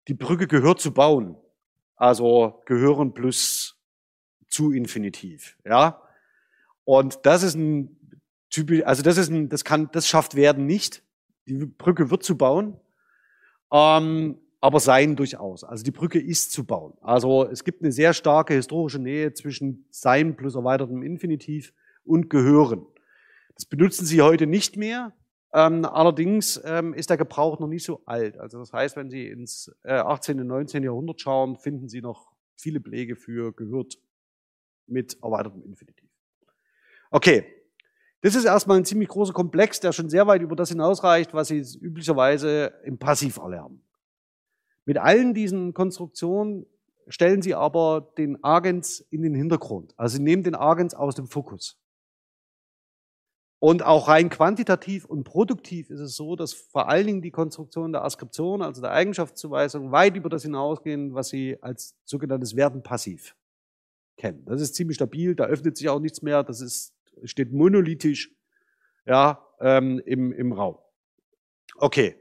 die Brücke gehört zu bauen. Also gehören plus zu Infinitiv, ja. Und das ist ein typisch, also das ist ein, das kann, das schafft werden nicht. Die Brücke wird zu bauen, ähm, aber sein durchaus. Also die Brücke ist zu bauen. Also es gibt eine sehr starke historische Nähe zwischen sein plus erweitertem Infinitiv und gehören. Das benutzen sie heute nicht mehr. Ähm, allerdings ähm, ist der Gebrauch noch nicht so alt. Also das heißt, wenn Sie ins äh, 18. und 19. Jahrhundert schauen, finden Sie noch viele Belege für gehört mit erweitertem Infinitiv. Okay, das ist erstmal ein ziemlich großer Komplex, der schon sehr weit über das hinausreicht, was Sie üblicherweise im Passiv erlernen. Mit allen diesen Konstruktionen stellen Sie aber den Agens in den Hintergrund. Also Sie nehmen den Agens aus dem Fokus. Und auch rein quantitativ und produktiv ist es so, dass vor allen Dingen die Konstruktion der Askription, also der Eigenschaftszuweisung, weit über das hinausgehen, was Sie als sogenanntes Werden passiv kennen. Das ist ziemlich stabil, da öffnet sich auch nichts mehr, das ist, steht monolithisch ja, ähm, im, im Raum. Okay.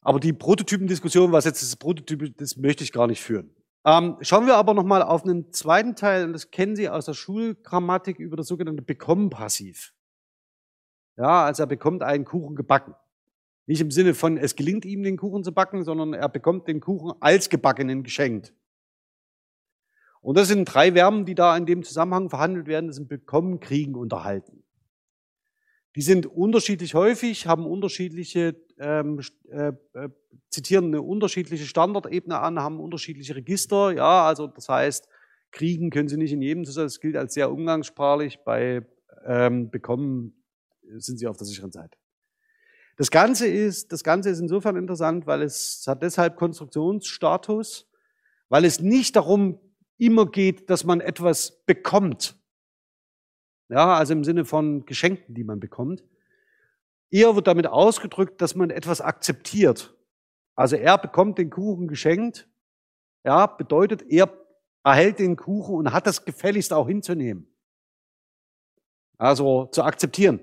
Aber die Prototypendiskussion, was jetzt das Prototyp, das möchte ich gar nicht führen. Ähm, schauen wir aber nochmal auf einen zweiten Teil, und das kennen Sie aus der Schulgrammatik über das sogenannte Bekommen-Passiv. Ja, also er bekommt einen Kuchen gebacken. Nicht im Sinne von, es gelingt ihm, den Kuchen zu backen, sondern er bekommt den Kuchen als gebackenen geschenkt. Und das sind drei Verben, die da in dem Zusammenhang verhandelt werden. Das sind bekommen, kriegen, unterhalten. Die sind unterschiedlich häufig, haben unterschiedliche, ähm, äh, äh, zitieren eine unterschiedliche Standardebene an, haben unterschiedliche Register. Ja, also das heißt, kriegen können sie nicht in jedem Zusammenhang. Das gilt als sehr umgangssprachlich. Bei ähm, bekommen sind sie auf der sicheren Seite. Das Ganze ist, das Ganze ist insofern interessant, weil es hat deshalb Konstruktionsstatus, weil es nicht darum immer geht, dass man etwas bekommt. Ja, also im Sinne von Geschenken, die man bekommt. Eher wird damit ausgedrückt, dass man etwas akzeptiert. Also er bekommt den Kuchen geschenkt. Ja, bedeutet, er erhält den Kuchen und hat das gefälligst auch hinzunehmen. Also zu akzeptieren.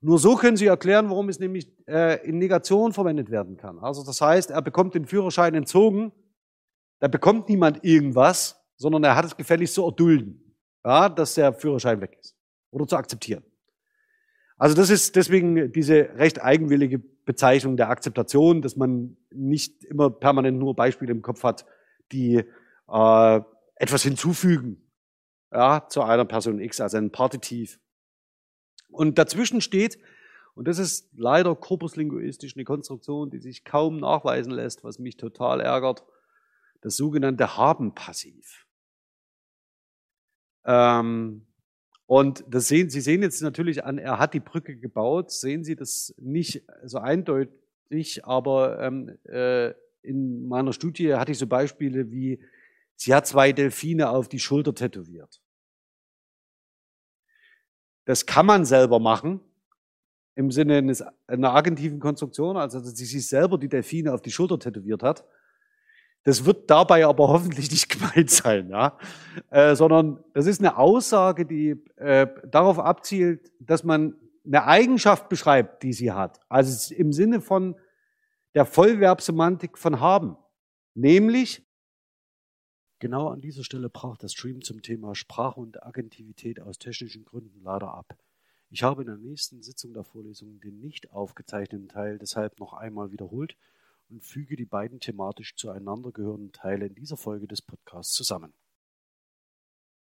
Nur so können Sie erklären, warum es nämlich äh, in Negation verwendet werden kann. Also das heißt, er bekommt den Führerschein entzogen, da bekommt niemand irgendwas, sondern er hat es gefälligst zu erdulden, ja, dass der Führerschein weg ist oder zu akzeptieren. Also das ist deswegen diese recht eigenwillige Bezeichnung der Akzeptation, dass man nicht immer permanent nur Beispiele im Kopf hat, die äh, etwas hinzufügen ja, zu einer Person X, also ein Partitiv. Und dazwischen steht, und das ist leider korpuslinguistisch eine Konstruktion, die sich kaum nachweisen lässt, was mich total ärgert, das sogenannte Haben-Passiv. Ähm, und das sehen, Sie sehen jetzt natürlich an, er hat die Brücke gebaut, sehen Sie das nicht so eindeutig, aber ähm, äh, in meiner Studie hatte ich so Beispiele wie, sie hat zwei Delfine auf die Schulter tätowiert. Das kann man selber machen, im Sinne einer agentiven Konstruktion, also dass sie sich selber die Delfine auf die Schulter tätowiert hat. Das wird dabei aber hoffentlich nicht gemeint sein, ja? Äh, sondern das ist eine Aussage, die äh, darauf abzielt, dass man eine Eigenschaft beschreibt, die sie hat. Also im Sinne von der Vollverbsemantik von haben. Nämlich, genau an dieser Stelle brach der Stream zum Thema Sprache und Agentivität aus technischen Gründen leider ab. Ich habe in der nächsten Sitzung der Vorlesung den nicht aufgezeichneten Teil deshalb noch einmal wiederholt und füge die beiden thematisch zueinander gehörenden Teile in dieser Folge des Podcasts zusammen.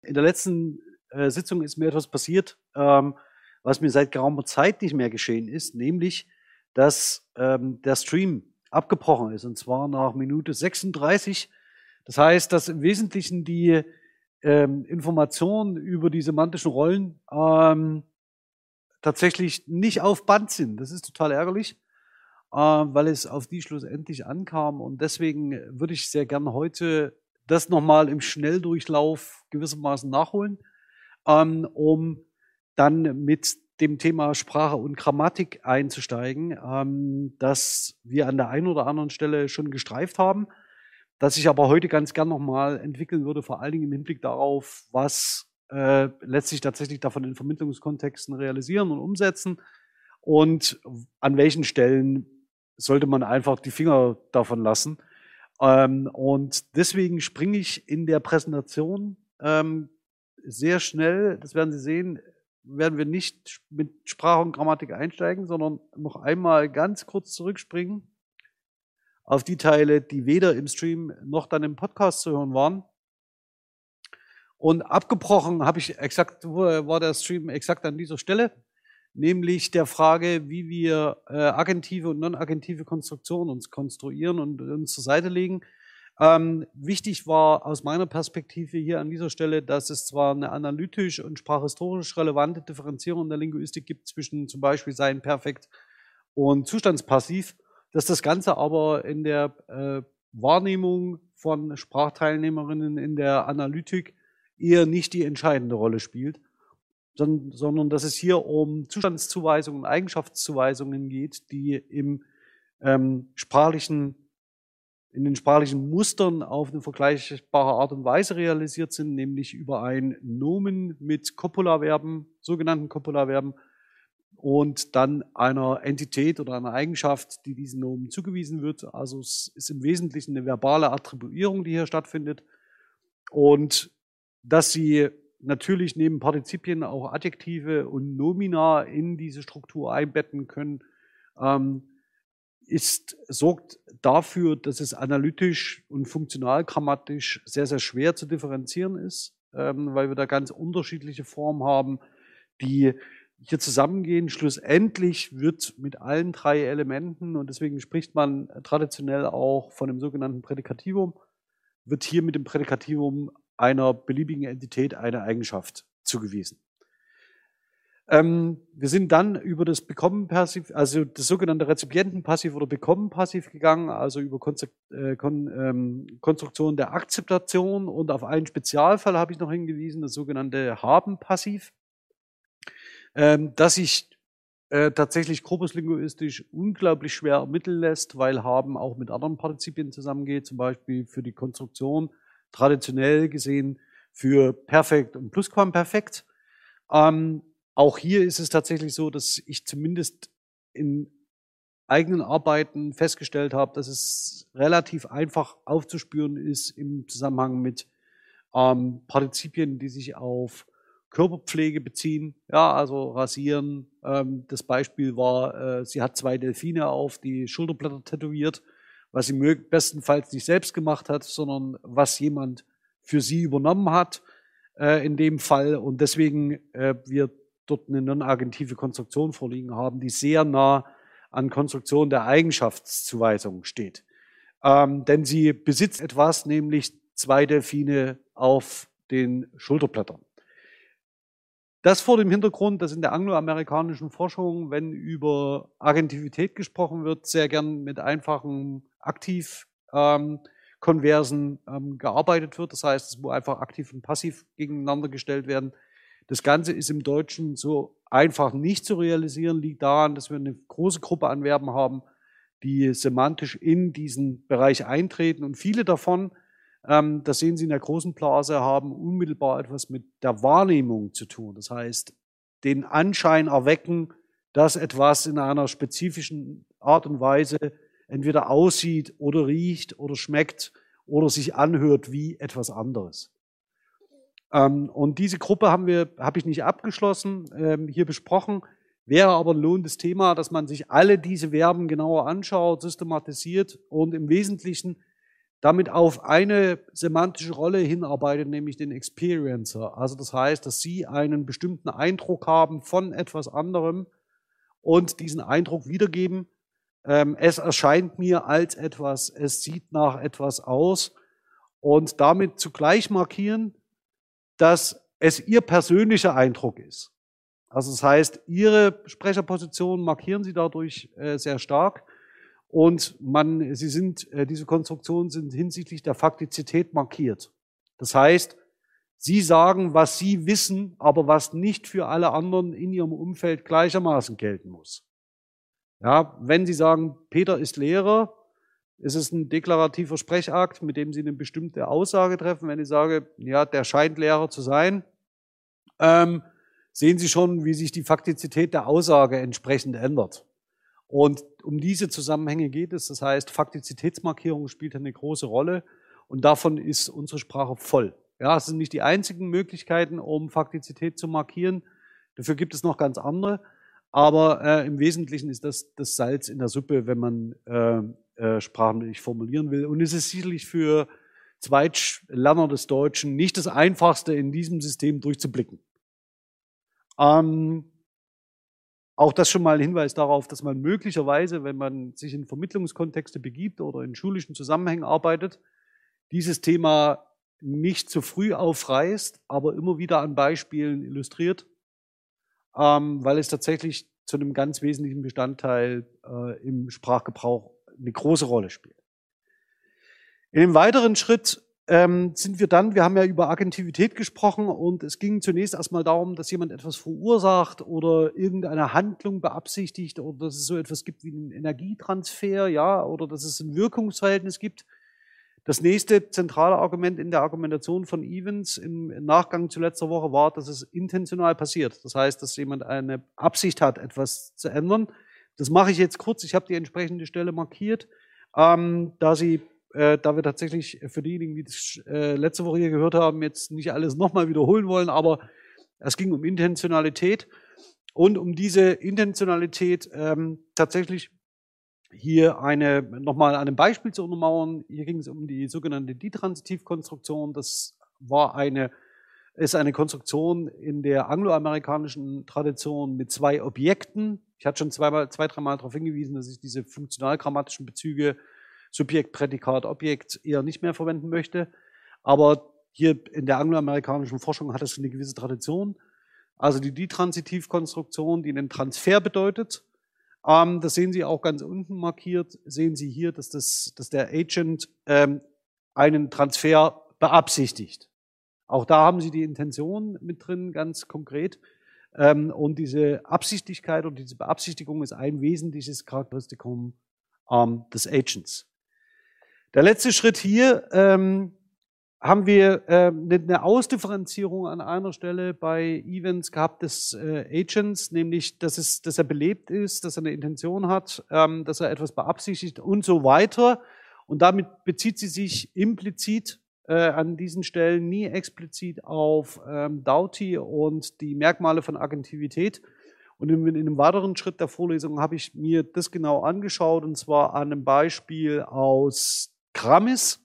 In der letzten äh, Sitzung ist mir etwas passiert, ähm, was mir seit geraumer Zeit nicht mehr geschehen ist, nämlich, dass ähm, der Stream abgebrochen ist, und zwar nach Minute 36. Das heißt, dass im Wesentlichen die ähm, Informationen über die semantischen Rollen ähm, tatsächlich nicht auf Band sind. Das ist total ärgerlich weil es auf die schlussendlich ankam. Und deswegen würde ich sehr gerne heute das nochmal im Schnelldurchlauf gewissermaßen nachholen, ähm, um dann mit dem Thema Sprache und Grammatik einzusteigen, ähm, das wir an der einen oder anderen Stelle schon gestreift haben, das ich aber heute ganz gern nochmal entwickeln würde, vor allen Dingen im Hinblick darauf, was äh, letztlich tatsächlich davon in Vermittlungskontexten realisieren und umsetzen und an welchen Stellen sollte man einfach die Finger davon lassen. Ähm, und deswegen springe ich in der Präsentation ähm, sehr schnell, das werden Sie sehen, werden wir nicht mit Sprache und Grammatik einsteigen, sondern noch einmal ganz kurz zurückspringen auf die Teile, die weder im Stream noch dann im Podcast zu hören waren. Und abgebrochen habe ich exakt, war der Stream exakt an dieser Stelle nämlich der Frage, wie wir äh, agentive und non-agentive Konstruktionen uns konstruieren und uns zur Seite legen. Ähm, wichtig war aus meiner Perspektive hier an dieser Stelle, dass es zwar eine analytisch und sprachhistorisch relevante Differenzierung in der Linguistik gibt zwischen zum Beispiel Sein Perfekt und Zustandspassiv, dass das Ganze aber in der äh, Wahrnehmung von Sprachteilnehmerinnen in der Analytik eher nicht die entscheidende Rolle spielt sondern, dass es hier um Zustandszuweisungen Eigenschaftszuweisungen geht, die im ähm, sprachlichen, in den sprachlichen Mustern auf eine vergleichbare Art und Weise realisiert sind, nämlich über ein Nomen mit Copula-Verben, sogenannten Copula-Verben, und dann einer Entität oder einer Eigenschaft, die diesen Nomen zugewiesen wird. Also es ist im Wesentlichen eine verbale Attribuierung, die hier stattfindet. Und dass sie natürlich neben Partizipien auch Adjektive und Nomina in diese Struktur einbetten können, ähm, ist, sorgt dafür, dass es analytisch und funktional grammatisch sehr, sehr schwer zu differenzieren ist, ähm, weil wir da ganz unterschiedliche Formen haben, die hier zusammengehen. Schlussendlich wird mit allen drei Elementen, und deswegen spricht man traditionell auch von dem sogenannten Prädikativum, wird hier mit dem Prädikativum einer beliebigen Entität eine Eigenschaft zugewiesen. Ähm, wir sind dann über das Bekommen-Passiv, also das sogenannte Rezipienten-Passiv oder Bekommen-Passiv gegangen, also über Konstru äh, Kon ähm, Konstruktion der Akzeptation und auf einen Spezialfall habe ich noch hingewiesen, das sogenannte Haben-Passiv, ähm, das sich äh, tatsächlich korpuslinguistisch unglaublich schwer ermitteln lässt, weil Haben auch mit anderen Partizipien zusammengeht, zum Beispiel für die Konstruktion traditionell gesehen für Perfekt und Plusquamperfekt. Ähm, auch hier ist es tatsächlich so, dass ich zumindest in eigenen Arbeiten festgestellt habe, dass es relativ einfach aufzuspüren ist im Zusammenhang mit ähm, Partizipien, die sich auf Körperpflege beziehen. Ja, also rasieren. Ähm, das Beispiel war, äh, sie hat zwei Delfine auf die Schulterblätter tätowiert, was sie bestenfalls nicht selbst gemacht hat, sondern was jemand für sie übernommen hat äh, in dem Fall. Und deswegen äh, wir dort eine non-agentive Konstruktion vorliegen haben, die sehr nah an Konstruktion der Eigenschaftszuweisung steht. Ähm, denn sie besitzt etwas, nämlich zwei Delfine auf den Schulterblättern. Das vor dem Hintergrund, dass in der angloamerikanischen Forschung, wenn über Agentivität gesprochen wird, sehr gern mit einfachen Aktiv-Konversen ähm, ähm, gearbeitet wird. Das heißt, es muss einfach aktiv und passiv gegeneinander gestellt werden. Das Ganze ist im Deutschen so einfach nicht zu realisieren, liegt daran, dass wir eine große Gruppe an Verben haben, die semantisch in diesen Bereich eintreten. Und viele davon, das sehen Sie in der großen Blase, haben unmittelbar etwas mit der Wahrnehmung zu tun. Das heißt, den Anschein erwecken, dass etwas in einer spezifischen Art und Weise entweder aussieht oder riecht oder schmeckt oder sich anhört wie etwas anderes. Ähm, und diese Gruppe haben wir, habe ich nicht abgeschlossen, ähm, hier besprochen. Wäre aber ein lohnendes Thema, dass man sich alle diese Verben genauer anschaut, systematisiert und im Wesentlichen damit auf eine semantische Rolle hinarbeitet, nämlich den Experiencer. Also das heißt, dass Sie einen bestimmten Eindruck haben von etwas anderem und diesen Eindruck wiedergeben. Ähm, es erscheint mir als etwas, es sieht nach etwas aus und damit zugleich markieren, dass es ihr persönlicher Eindruck ist. Also das heißt, ihre Sprecherposition markieren sie dadurch äh, sehr stark und man, sie sind, äh, diese Konstruktionen sind hinsichtlich der Faktizität markiert. Das heißt, sie sagen, was sie wissen, aber was nicht für alle anderen in ihrem Umfeld gleichermaßen gelten muss. Ja, wenn sie sagen, Peter ist Lehrer, ist es ein deklarativer Sprechakt, mit dem Sie eine bestimmte Aussage treffen. Wenn ich sage, ja, der scheint Lehrer zu sein, ähm, sehen Sie schon, wie sich die Faktizität der Aussage entsprechend ändert. Und um diese Zusammenhänge geht es. Das heißt, Faktizitätsmarkierung spielt eine große Rolle und davon ist unsere Sprache voll. Ja, es sind nicht die einzigen Möglichkeiten, um Faktizität zu markieren. Dafür gibt es noch ganz andere. Aber äh, im Wesentlichen ist das das Salz in der Suppe, wenn man äh, äh, sprachlich formulieren will. Und es ist sicherlich für Zweitlerner des Deutschen nicht das Einfachste, in diesem System durchzublicken. Ähm, auch das schon mal ein Hinweis darauf, dass man möglicherweise, wenn man sich in Vermittlungskontexte begibt oder in schulischen Zusammenhängen arbeitet, dieses Thema nicht zu früh aufreißt, aber immer wieder an Beispielen illustriert, ähm, weil es tatsächlich zu einem ganz wesentlichen Bestandteil äh, im Sprachgebrauch eine große Rolle spielt. In dem weiteren Schritt ähm, sind wir dann, wir haben ja über Agentivität gesprochen und es ging zunächst erstmal darum, dass jemand etwas verursacht oder irgendeine Handlung beabsichtigt oder dass es so etwas gibt wie einen Energietransfer, ja, oder dass es ein Wirkungsverhältnis gibt. Das nächste zentrale Argument in der Argumentation von Evans im Nachgang zu letzter Woche war, dass es intentional passiert. Das heißt, dass jemand eine Absicht hat, etwas zu ändern. Das mache ich jetzt kurz. Ich habe die entsprechende Stelle markiert, ähm, da sie, äh, da wir tatsächlich für diejenigen, die das äh, letzte Woche hier gehört haben, jetzt nicht alles nochmal wiederholen wollen, aber es ging um Intentionalität und um diese Intentionalität ähm, tatsächlich hier eine nochmal an einem Beispiel zu untermauern. Hier ging es um die sogenannte Detransitivkonstruktion. Das war eine ist eine Konstruktion in der angloamerikanischen Tradition mit zwei Objekten, ich hatte schon zweimal, zwei, dreimal darauf hingewiesen, dass ich diese funktionalgrammatischen Bezüge Subjekt, Prädikat, Objekt eher nicht mehr verwenden möchte. Aber hier in der angloamerikanischen Forschung hat es eine gewisse Tradition. also die Ditransitivkonstruktion, die einen Transfer bedeutet. Ähm, das sehen Sie auch ganz unten markiert, sehen Sie hier, dass, das, dass der Agent ähm, einen Transfer beabsichtigt. Auch da haben Sie die Intention mit drin, ganz konkret. Ähm, und diese Absichtigkeit und diese Beabsichtigung ist ein wesentliches Charakteristikum ähm, des Agents. Der letzte Schritt hier ähm, haben wir äh, eine Ausdifferenzierung an einer Stelle bei Events gehabt des äh, Agents, nämlich, dass, es, dass er belebt ist, dass er eine Intention hat, ähm, dass er etwas beabsichtigt und so weiter. Und damit bezieht sie sich implizit äh, an diesen Stellen nie explizit auf ähm, Doughty und die Merkmale von Agentivität. Und in, in einem weiteren Schritt der Vorlesung habe ich mir das genau angeschaut, und zwar an einem Beispiel aus Kramis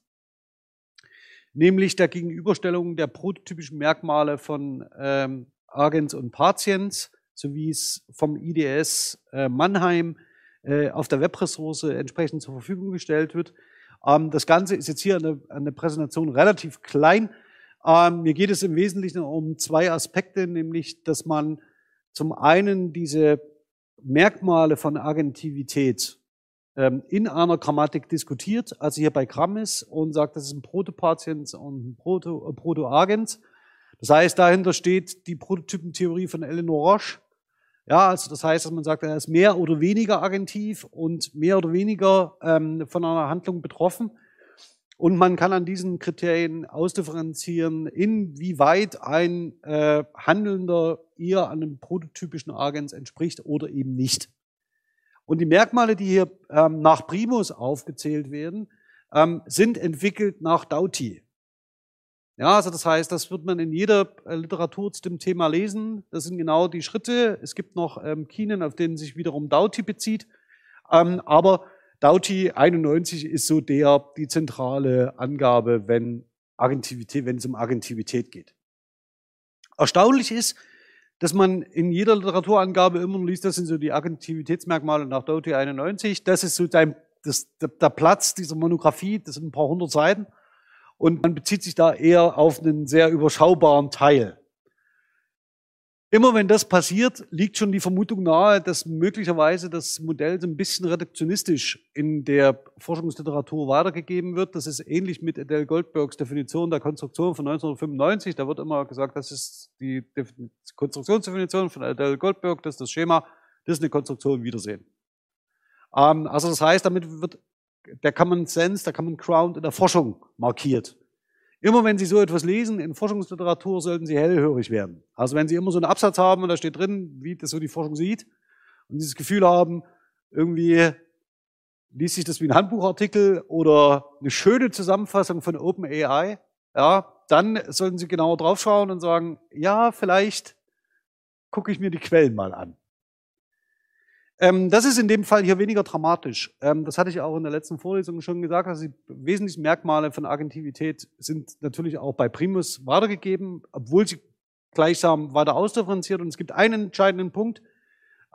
nämlich der Gegenüberstellung der prototypischen Merkmale von ähm, Agens und Patients, so wie es vom IDS äh, Mannheim äh, auf der Webressource entsprechend zur Verfügung gestellt wird. Ähm, das Ganze ist jetzt hier an der, der Präsentation relativ klein. Ähm, mir geht es im Wesentlichen um zwei Aspekte, nämlich, dass man zum einen diese Merkmale von Agentivität in einer Grammatik diskutiert, also hier bei Grammis und sagt, das ist ein Protopatient und ein Proto, äh, Protoagens. Das heißt, dahinter steht die Prototypentheorie von Eleanor Roche. Ja, also das heißt, dass man sagt, er ist mehr oder weniger agentiv und mehr oder weniger ähm, von einer Handlung betroffen. Und man kann an diesen Kriterien ausdifferenzieren, inwieweit ein äh, Handelnder eher einem prototypischen Agens entspricht oder eben nicht. Und die Merkmale, die hier ähm, nach Primus aufgezählt werden, ähm, sind entwickelt nach Doughty. Ja, also das heißt, das wird man in jeder äh, Literatur zu dem Thema lesen. Das sind genau die Schritte. Es gibt noch ähm, Kinen, auf denen sich wiederum Doughty bezieht. Ähm, aber Doughty 91 ist so der, die zentrale Angabe, wenn Agentivität, wenn es um Agentivität geht. Erstaunlich ist, dass man in jeder Literaturangabe immer liest, das sind so die Aktivitätsmerkmale nach Doughty 91. Das ist so dein, das, der, der Platz dieser Monographie, das sind ein paar hundert Seiten. Und man bezieht sich da eher auf einen sehr überschaubaren Teil. Immer wenn das passiert, liegt schon die Vermutung nahe, dass möglicherweise das Modell so ein bisschen reduktionistisch in der Forschungsliteratur weitergegeben wird. Das ist ähnlich mit Adele Goldbergs Definition der Konstruktion von 1995. Da wird immer gesagt, das ist die Konstruktionsdefinition von Adele Goldberg, das ist das Schema, das ist eine Konstruktion Wiedersehen. Ähm, also das heißt, damit wird der Common Sense, der Common Ground in der Forschung markiert. Immer wenn Sie so etwas lesen in Forschungsliteratur, sollten Sie hellhörig werden. Also wenn Sie immer so einen Absatz haben und da steht drin, wie das so die Forschung sieht, und dieses Gefühl haben, irgendwie liest sich das wie ein Handbuchartikel oder eine schöne Zusammenfassung von OpenAI, ja, dann sollten Sie genauer draufschauen und sagen, ja, vielleicht gucke ich mir die Quellen mal an. Ähm, das ist in dem Fall hier weniger dramatisch. Ähm, das hatte ich auch in der letzten Vorlesung schon gesagt. Also die wesentlichen Merkmale von Agentivität sind natürlich auch bei Primus weitergegeben, obwohl sie gleichsam weiter ausdifferenziert. Und es gibt einen entscheidenden Punkt,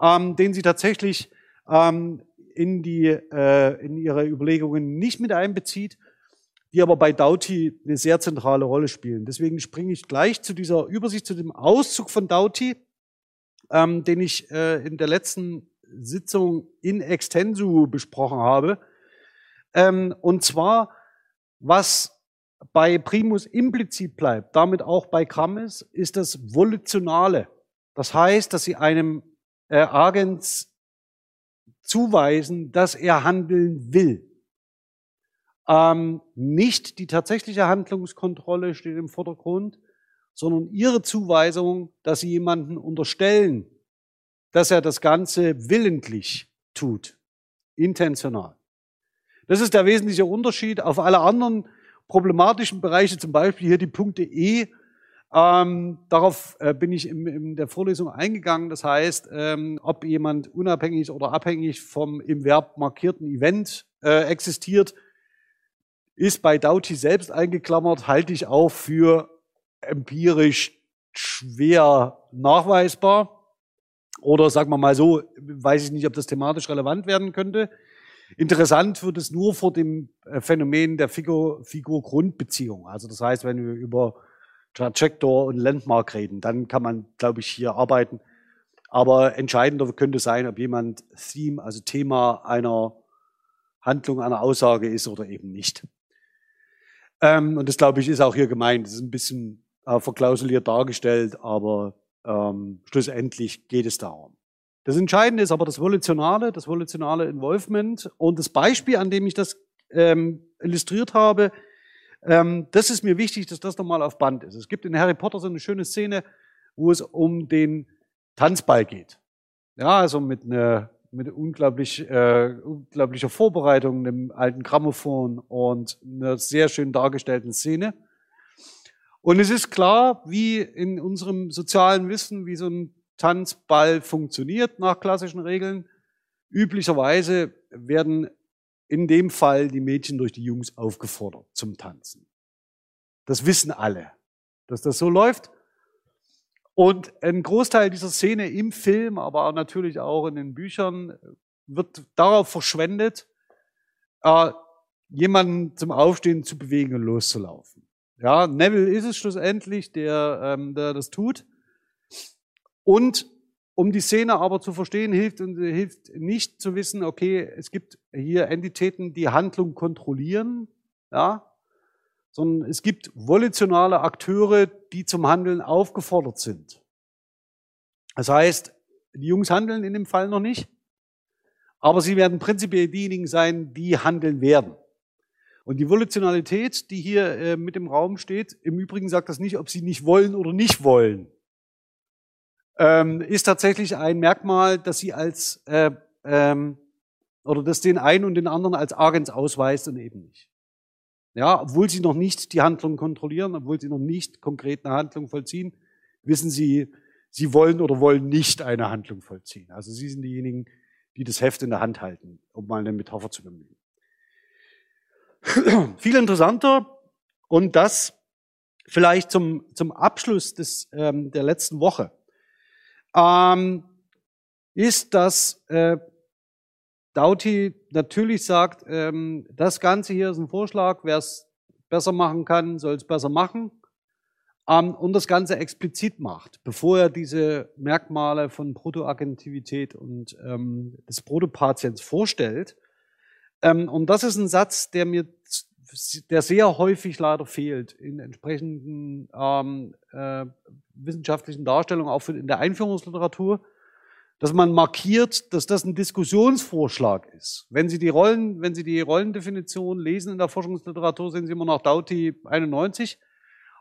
ähm, den sie tatsächlich in, die, äh, in ihre Überlegungen nicht mit einbezieht, die aber bei Doughty eine sehr zentrale Rolle spielen. Deswegen springe ich gleich zu dieser Übersicht, zu dem Auszug von Doughty, den ich äh, in der letzten Sitzung in extensu besprochen habe. Ähm, und zwar, was bei Primus implizit bleibt, damit auch bei Grammes, ist das Volitionale. Das heißt, dass sie einem äh, Agens zuweisen, dass er handeln will. Ähm, nicht die tatsächliche Handlungskontrolle steht im Vordergrund, sondern ihre Zuweisung, dass sie jemanden unterstellen, dass er das Ganze willentlich tut, intentional. Das ist der wesentliche Unterschied auf alle anderen problematischen Bereiche, zum Beispiel hier die Punkte E. Ähm, darauf äh, bin ich in, in, der Vorlesung eingegangen. Das heißt, ähm, ob jemand unabhängig oder abhängig vom im Verb markierten Event äh, existiert, ist bei Doughty selbst eingeklammert, halte ich auch für empirisch schwer nachweisbar. Oder sagen wir mal so, weiß ich nicht, ob das thematisch relevant werden könnte. Interessant wird es nur vor dem äh, Phänomen der Figur-Grundbeziehung. also das heißt, wenn wir über Trajector und Landmark reden. Dann kann man, glaube ich, hier arbeiten. Aber entscheidender könnte sein, ob jemand Theme, also Thema einer Handlung, einer Aussage ist oder eben nicht. Ähm, und das, glaube ich, ist auch hier gemeint. Das ist ein bisschen äh, verklausuliert dargestellt, aber ähm, schlussendlich geht es darum. Das Entscheidende ist aber das Volitionale, das volitionale Involvement. Und das Beispiel, an dem ich das ähm, illustriert habe, ähm, das ist mir wichtig, dass das nochmal auf Band ist. Es gibt in Harry Potter so eine schöne Szene, wo es um den Tanzball geht. Ja, also mit einer mit unglaublich, äh, unglaublicher Vorbereitung, einem alten Grammophon und einer sehr schön dargestellten Szene. Und es ist klar, wie in unserem sozialen Wissen, wie so ein Tanzball funktioniert nach klassischen Regeln. Üblicherweise werden in dem Fall die Mädchen durch die Jungs aufgefordert zum Tanzen. Das wissen alle, dass das so läuft. Und ein Großteil dieser Szene im Film, aber natürlich auch in den Büchern, wird darauf verschwendet, äh, jemanden zum Aufstehen zu bewegen und loszulaufen. Ja, Neville ist es schlussendlich, der, ähm, der das tut. Und um die Szene aber zu verstehen, hilft, und hilft nicht zu wissen, okay, es gibt hier Entitäten, die Handlung kontrollieren, ja, sondern es gibt volitionale Akteure, die zum Handeln aufgefordert sind. Das heißt, die Jungs handeln in dem Fall noch nicht, aber sie werden prinzipiell diejenigen sein, die handeln werden. Und die Volitionalität, die hier äh, mit im Raum steht, im Übrigen sagt das nicht, ob sie nicht wollen oder nicht wollen ähm, ist tatsächlich ein Merkmal, dass sie als äh, ähm, oder das den einen und den anderen als Agens ausweist und eben nicht. Ja, obwohl sie noch nicht die Handlung kontrollieren, obwohl sie noch nicht konkret eine Handlung vollziehen, wissen sie, sie wollen oder wollen nicht eine Handlung vollziehen. Also sie sind diejenigen, die das Heft in der Hand halten, um mal eine Metapher zu bemühen. Viel interessanter. Und das vielleicht zum, zum Abschluss des, ähm, der letzten Woche. Ähm, ist, dass äh, Dauti natürlich sagt, ähm, das Ganze hier ist ein Vorschlag, wer es besser machen kann, soll es besser machen. Ähm, und das Ganze explizit macht, bevor er diese Merkmale von Protoagentivität und ähm, des Protopatients vorstellt. Ähm, und das ist ein Satz, der mir der sehr häufig leider fehlt in entsprechenden ähm, äh, wissenschaftlichen Darstellungen, auch in der Einführungsliteratur, dass man markiert, dass das ein Diskussionsvorschlag ist. Wenn Sie die Rollen, wenn Sie die Rollendefinition lesen in der Forschungsliteratur, sehen Sie immer noch Doughty 91.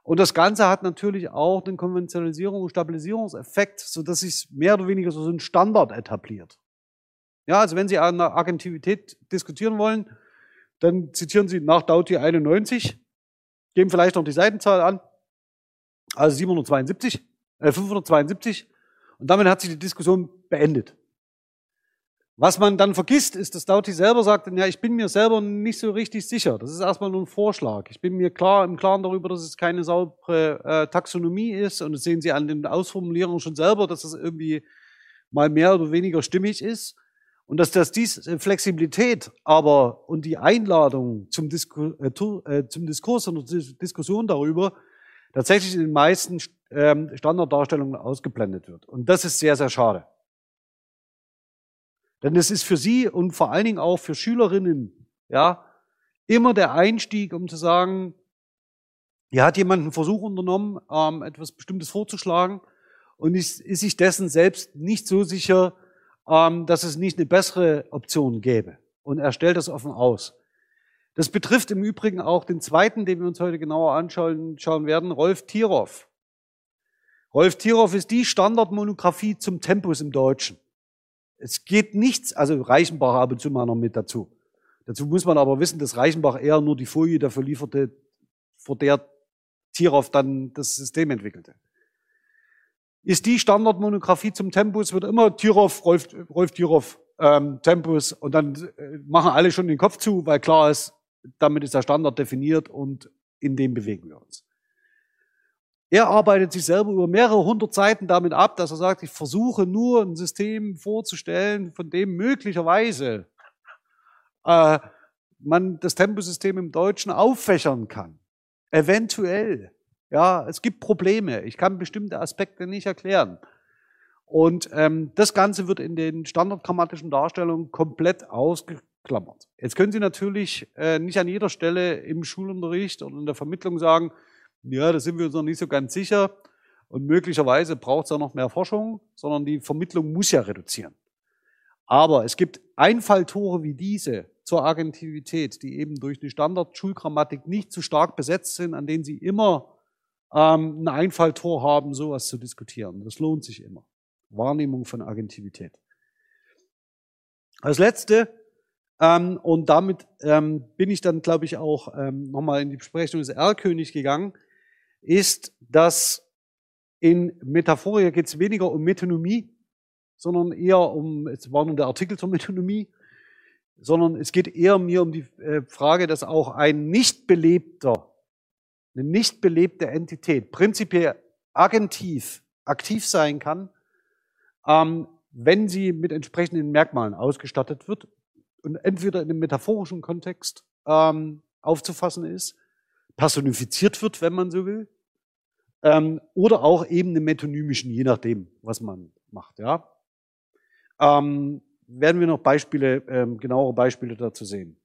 Und das Ganze hat natürlich auch den Konventionalisierung und Stabilisierungseffekt, so dass sich mehr oder weniger so ein Standard etabliert. Ja, also wenn Sie an der Agentivität diskutieren wollen, dann zitieren Sie nach Dauti 91, geben vielleicht noch die Seitenzahl an, also 772, äh 572, und damit hat sich die Diskussion beendet. Was man dann vergisst, ist, dass Dauti selber sagt, ja, ich bin mir selber nicht so richtig sicher. Das ist erstmal nur ein Vorschlag. Ich bin mir klar im Klaren darüber, dass es keine saubere äh, Taxonomie ist. Und das sehen Sie an den Ausformulierungen schon selber, dass das irgendwie mal mehr oder weniger stimmig ist. Und dass das dies äh, Flexibilität aber und die Einladung zum, Disku, äh, äh zum Diskurs und Diskussion darüber tatsächlich in den meisten ähm, Standarddarstellungen ausgeblendet wird. Und das ist sehr, sehr schade. Denn es ist für Sie und vor allen Dingen auch für Schülerinnen, ja, immer der Einstieg, um zu sagen, hier hat jemand einen Versuch unternommen, ähm, etwas Bestimmtes vorzuschlagen und ist, ist sich dessen selbst nicht so sicher, dass es nicht eine bessere Option gäbe. Und er stellt das offen aus. Das betrifft im Übrigen auch den zweiten, den wir uns heute genauer anschauen schauen werden, Rolf Tiroff. Rolf Tiroff ist die Standardmonographie zum Tempus im Deutschen. Es geht nichts, also Reichenbach ab und zu mal noch mit dazu. Dazu muss man aber wissen, dass Reichenbach eher nur die Folie dafür lieferte, vor der Tiroff dann das System entwickelte ist die Standardmonographie zum Tempus, wird immer Tirov, Rolf, Rolf Tirov, ähm, Tempus und dann äh, machen alle schon den Kopf zu, weil klar ist, damit ist der Standard definiert und in dem bewegen wir uns. Er arbeitet sich selber über mehrere hundert Seiten damit ab, dass er sagt, ich versuche nur ein System vorzustellen, von dem möglicherweise äh, man das Tempusystem im Deutschen auffächern kann. Eventuell. Ja, es gibt Probleme. Ich kann bestimmte Aspekte nicht erklären. Und ähm, das Ganze wird in den standardgrammatischen Darstellungen komplett ausgeklammert. Jetzt können Sie natürlich äh, nicht an jeder Stelle im Schulunterricht oder in der Vermittlung sagen, ja, da sind wir uns noch nicht so ganz sicher und möglicherweise braucht es auch noch mehr Forschung, sondern die Vermittlung muss ja reduzieren. Aber es gibt Einfalltore wie diese zur Agentivität, die eben durch die Standard-Schulgrammatik nicht zu stark besetzt sind, an denen Sie immer ähm, ein Einfalltor haben, sowas zu diskutieren. Das lohnt sich immer. Wahrnehmung von Agentivität. Als letzte, ähm, und damit ähm, bin ich dann, glaube ich, auch ähm, nochmal in die Besprechung des R-König gegangen, ist, dass in Metaphoria geht es weniger um Metonomie, sondern eher um, es war nun der Artikel zur Metonomie, sondern es geht eher mir um die äh, Frage, dass auch ein nicht belebter, eine nicht belebte Entität prinzipiell agentiv aktiv sein kann, ähm, wenn sie mit entsprechenden Merkmalen ausgestattet wird und entweder in einem metaphorischen Kontext ähm, aufzufassen ist, personifiziert wird, wenn man so will, ähm, oder auch eben einem metonymischen, je nachdem, was man macht. Ja, ähm, werden wir noch Beispiele, ähm, genauere Beispiele dazu sehen.